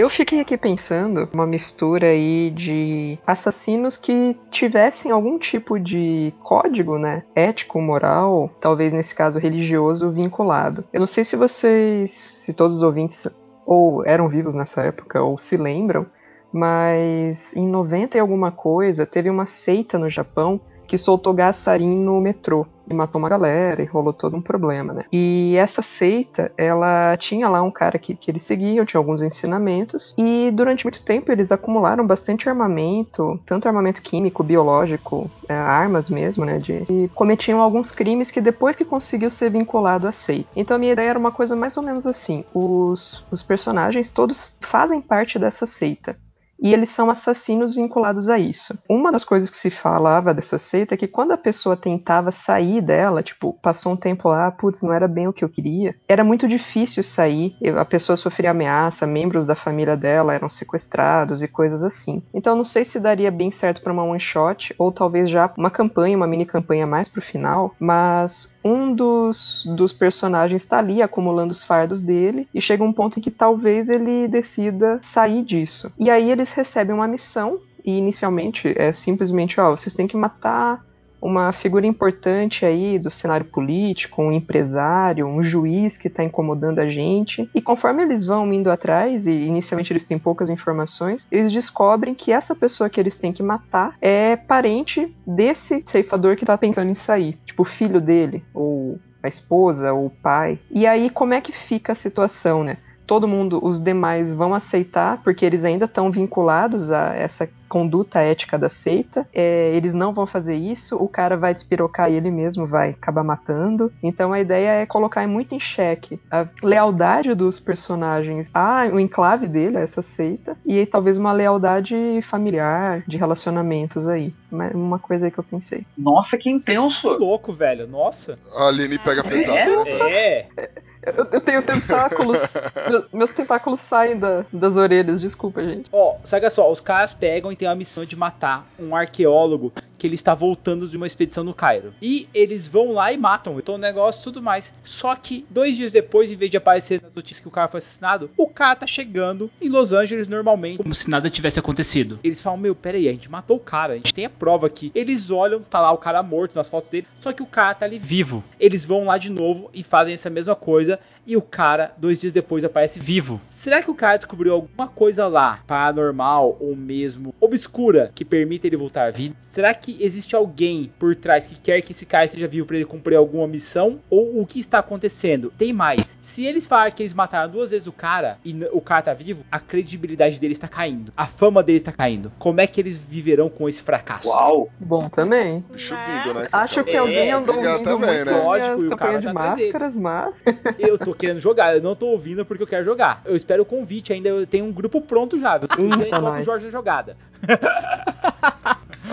Speaker 2: Eu fiquei aqui pensando uma mistura aí de assassinos que tivessem algum tipo de código, né, ético, moral, talvez nesse caso religioso vinculado. Eu não sei se vocês, se todos os ouvintes ou eram vivos nessa época ou se lembram, mas em 90 e alguma coisa teve uma seita no Japão que soltou gás sarin no metrô e matou uma galera e rolou todo um problema, né? E essa seita, ela tinha lá um cara que, que eles seguiam, tinha alguns ensinamentos, e durante muito tempo eles acumularam bastante armamento, tanto armamento químico, biológico, é, armas mesmo, né? De, e cometiam alguns crimes que depois que conseguiu ser vinculado à seita. Então a minha ideia era uma coisa mais ou menos assim: os, os personagens todos fazem parte dessa seita e eles são assassinos vinculados a isso. Uma das coisas que se falava dessa seita é que quando a pessoa tentava sair dela, tipo, passou um tempo lá, putz, não era bem o que eu queria, era muito difícil sair, a pessoa sofria ameaça, membros da família dela eram sequestrados e coisas assim. Então não sei se daria bem certo para uma one shot ou talvez já uma campanha, uma mini campanha mais pro final, mas um dos, dos personagens está ali acumulando os fardos dele e chega um ponto em que talvez ele decida sair disso. E aí eles recebem uma missão e inicialmente é simplesmente, ó, vocês têm que matar uma figura importante aí do cenário político, um empresário, um juiz que está incomodando a gente. E conforme eles vão indo atrás, e inicialmente eles têm poucas informações, eles descobrem que essa pessoa que eles têm que matar é parente desse ceifador que está pensando em sair. Tipo, o filho dele, ou a esposa, ou o pai. E aí, como é que fica a situação, né? Todo mundo, os demais vão aceitar, porque eles ainda estão vinculados a essa conduta ética da seita. É, eles não vão fazer isso, o cara vai despirocar e ele mesmo vai acabar matando. Então a ideia é colocar muito em xeque a lealdade dos personagens a o enclave dele, a essa seita, e talvez uma lealdade familiar, de relacionamentos aí. Uma coisa aí que eu pensei.
Speaker 4: Nossa, que intenso!
Speaker 1: Que louco, velho. Nossa.
Speaker 5: A Aline pega pesado.
Speaker 1: É.
Speaker 2: é. Eu, eu, tenho tentáculos. meus tentáculos saem da, das orelhas, desculpa, gente.
Speaker 1: Ó, oh, sabe só, os caras pegam e tem a missão de matar um arqueólogo que ele está voltando de uma expedição no Cairo. E eles vão lá e matam, então o negócio tudo mais. Só que dois dias depois, em vez de aparecer nas notícias que o cara foi assassinado, o cara tá chegando em Los Angeles normalmente, como se nada tivesse acontecido. Eles falam: Meu, peraí, a gente matou o cara, a gente tem a prova aqui. Eles olham, tá lá o cara morto nas fotos dele, só que o cara tá ali vivo. Eles vão lá de novo e fazem essa mesma coisa. E o cara, dois dias depois, aparece vivo. Será que o cara descobriu alguma coisa lá, paranormal ou mesmo obscura, que permite ele voltar à vida? Será que existe alguém por trás que quer que esse cara seja vivo para ele cumprir alguma missão? Ou o que está acontecendo? Tem mais. Se eles falarem que eles mataram duas vezes o cara e o cara tá vivo, a credibilidade deles está caindo. A fama deles está caindo. Como é que eles viverão com esse fracasso?
Speaker 4: Uau!
Speaker 2: Bom também.
Speaker 5: Bicho né?
Speaker 2: Acho que alguém
Speaker 1: É,
Speaker 2: andou
Speaker 5: brigar
Speaker 2: ouvindo
Speaker 5: também,
Speaker 2: muito
Speaker 5: né?
Speaker 1: Lógico, e o cara
Speaker 2: de
Speaker 1: tá
Speaker 2: máscaras, mas...
Speaker 1: Eu tô querendo jogar, eu não tô ouvindo porque eu quero jogar. Eu espero o convite ainda, eu tenho um grupo pronto já. Eu
Speaker 2: Eita,
Speaker 1: já coloco o. Jorge na jogada.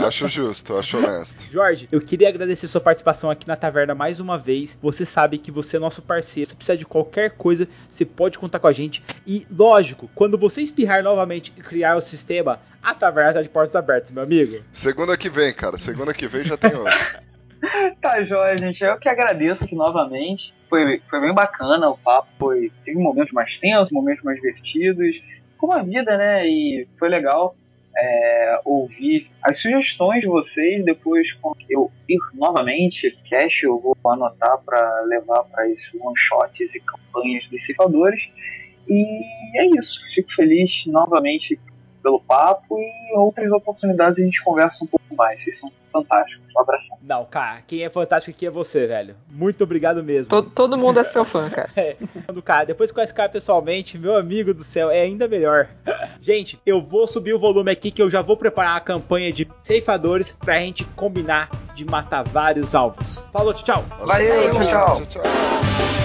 Speaker 5: Acho justo, acho honesto.
Speaker 1: Jorge, eu queria agradecer sua participação aqui na taverna mais uma vez. Você sabe que você é nosso parceiro. Se precisar de qualquer coisa, você pode contar com a gente. E, lógico, quando você espirrar novamente e criar o sistema, a taverna tá de portas abertas, meu amigo.
Speaker 5: Segunda que vem, cara. Segunda que vem já tem outro.
Speaker 4: Tá, joia, gente. Eu que agradeço aqui novamente. Foi, foi bem bacana o papo. Foi, teve momentos mais tensos, momentos mais divertidos. Como a vida, né? E foi legal é, ouvir as sugestões de vocês. Depois, eu ir novamente, cash eu vou anotar para levar para esses one-shots e campanhas dos cifradores. E é isso. Fico feliz novamente pelo papo e outras oportunidades a gente conversa um pouco mais. Vocês são fantásticos. Um abração.
Speaker 1: Não, cara, quem é fantástico aqui é você, velho. Muito obrigado mesmo.
Speaker 2: Todo, todo mundo é seu fã, cara.
Speaker 1: É, cara, depois que conhece o cara pessoalmente, meu amigo do céu, é ainda melhor. Gente, eu vou subir o volume aqui que eu já vou preparar a campanha de ceifadores pra gente combinar de matar vários alvos. Falou, tchau, tchau.
Speaker 4: Valeu, tchau, tchau.
Speaker 5: tchau.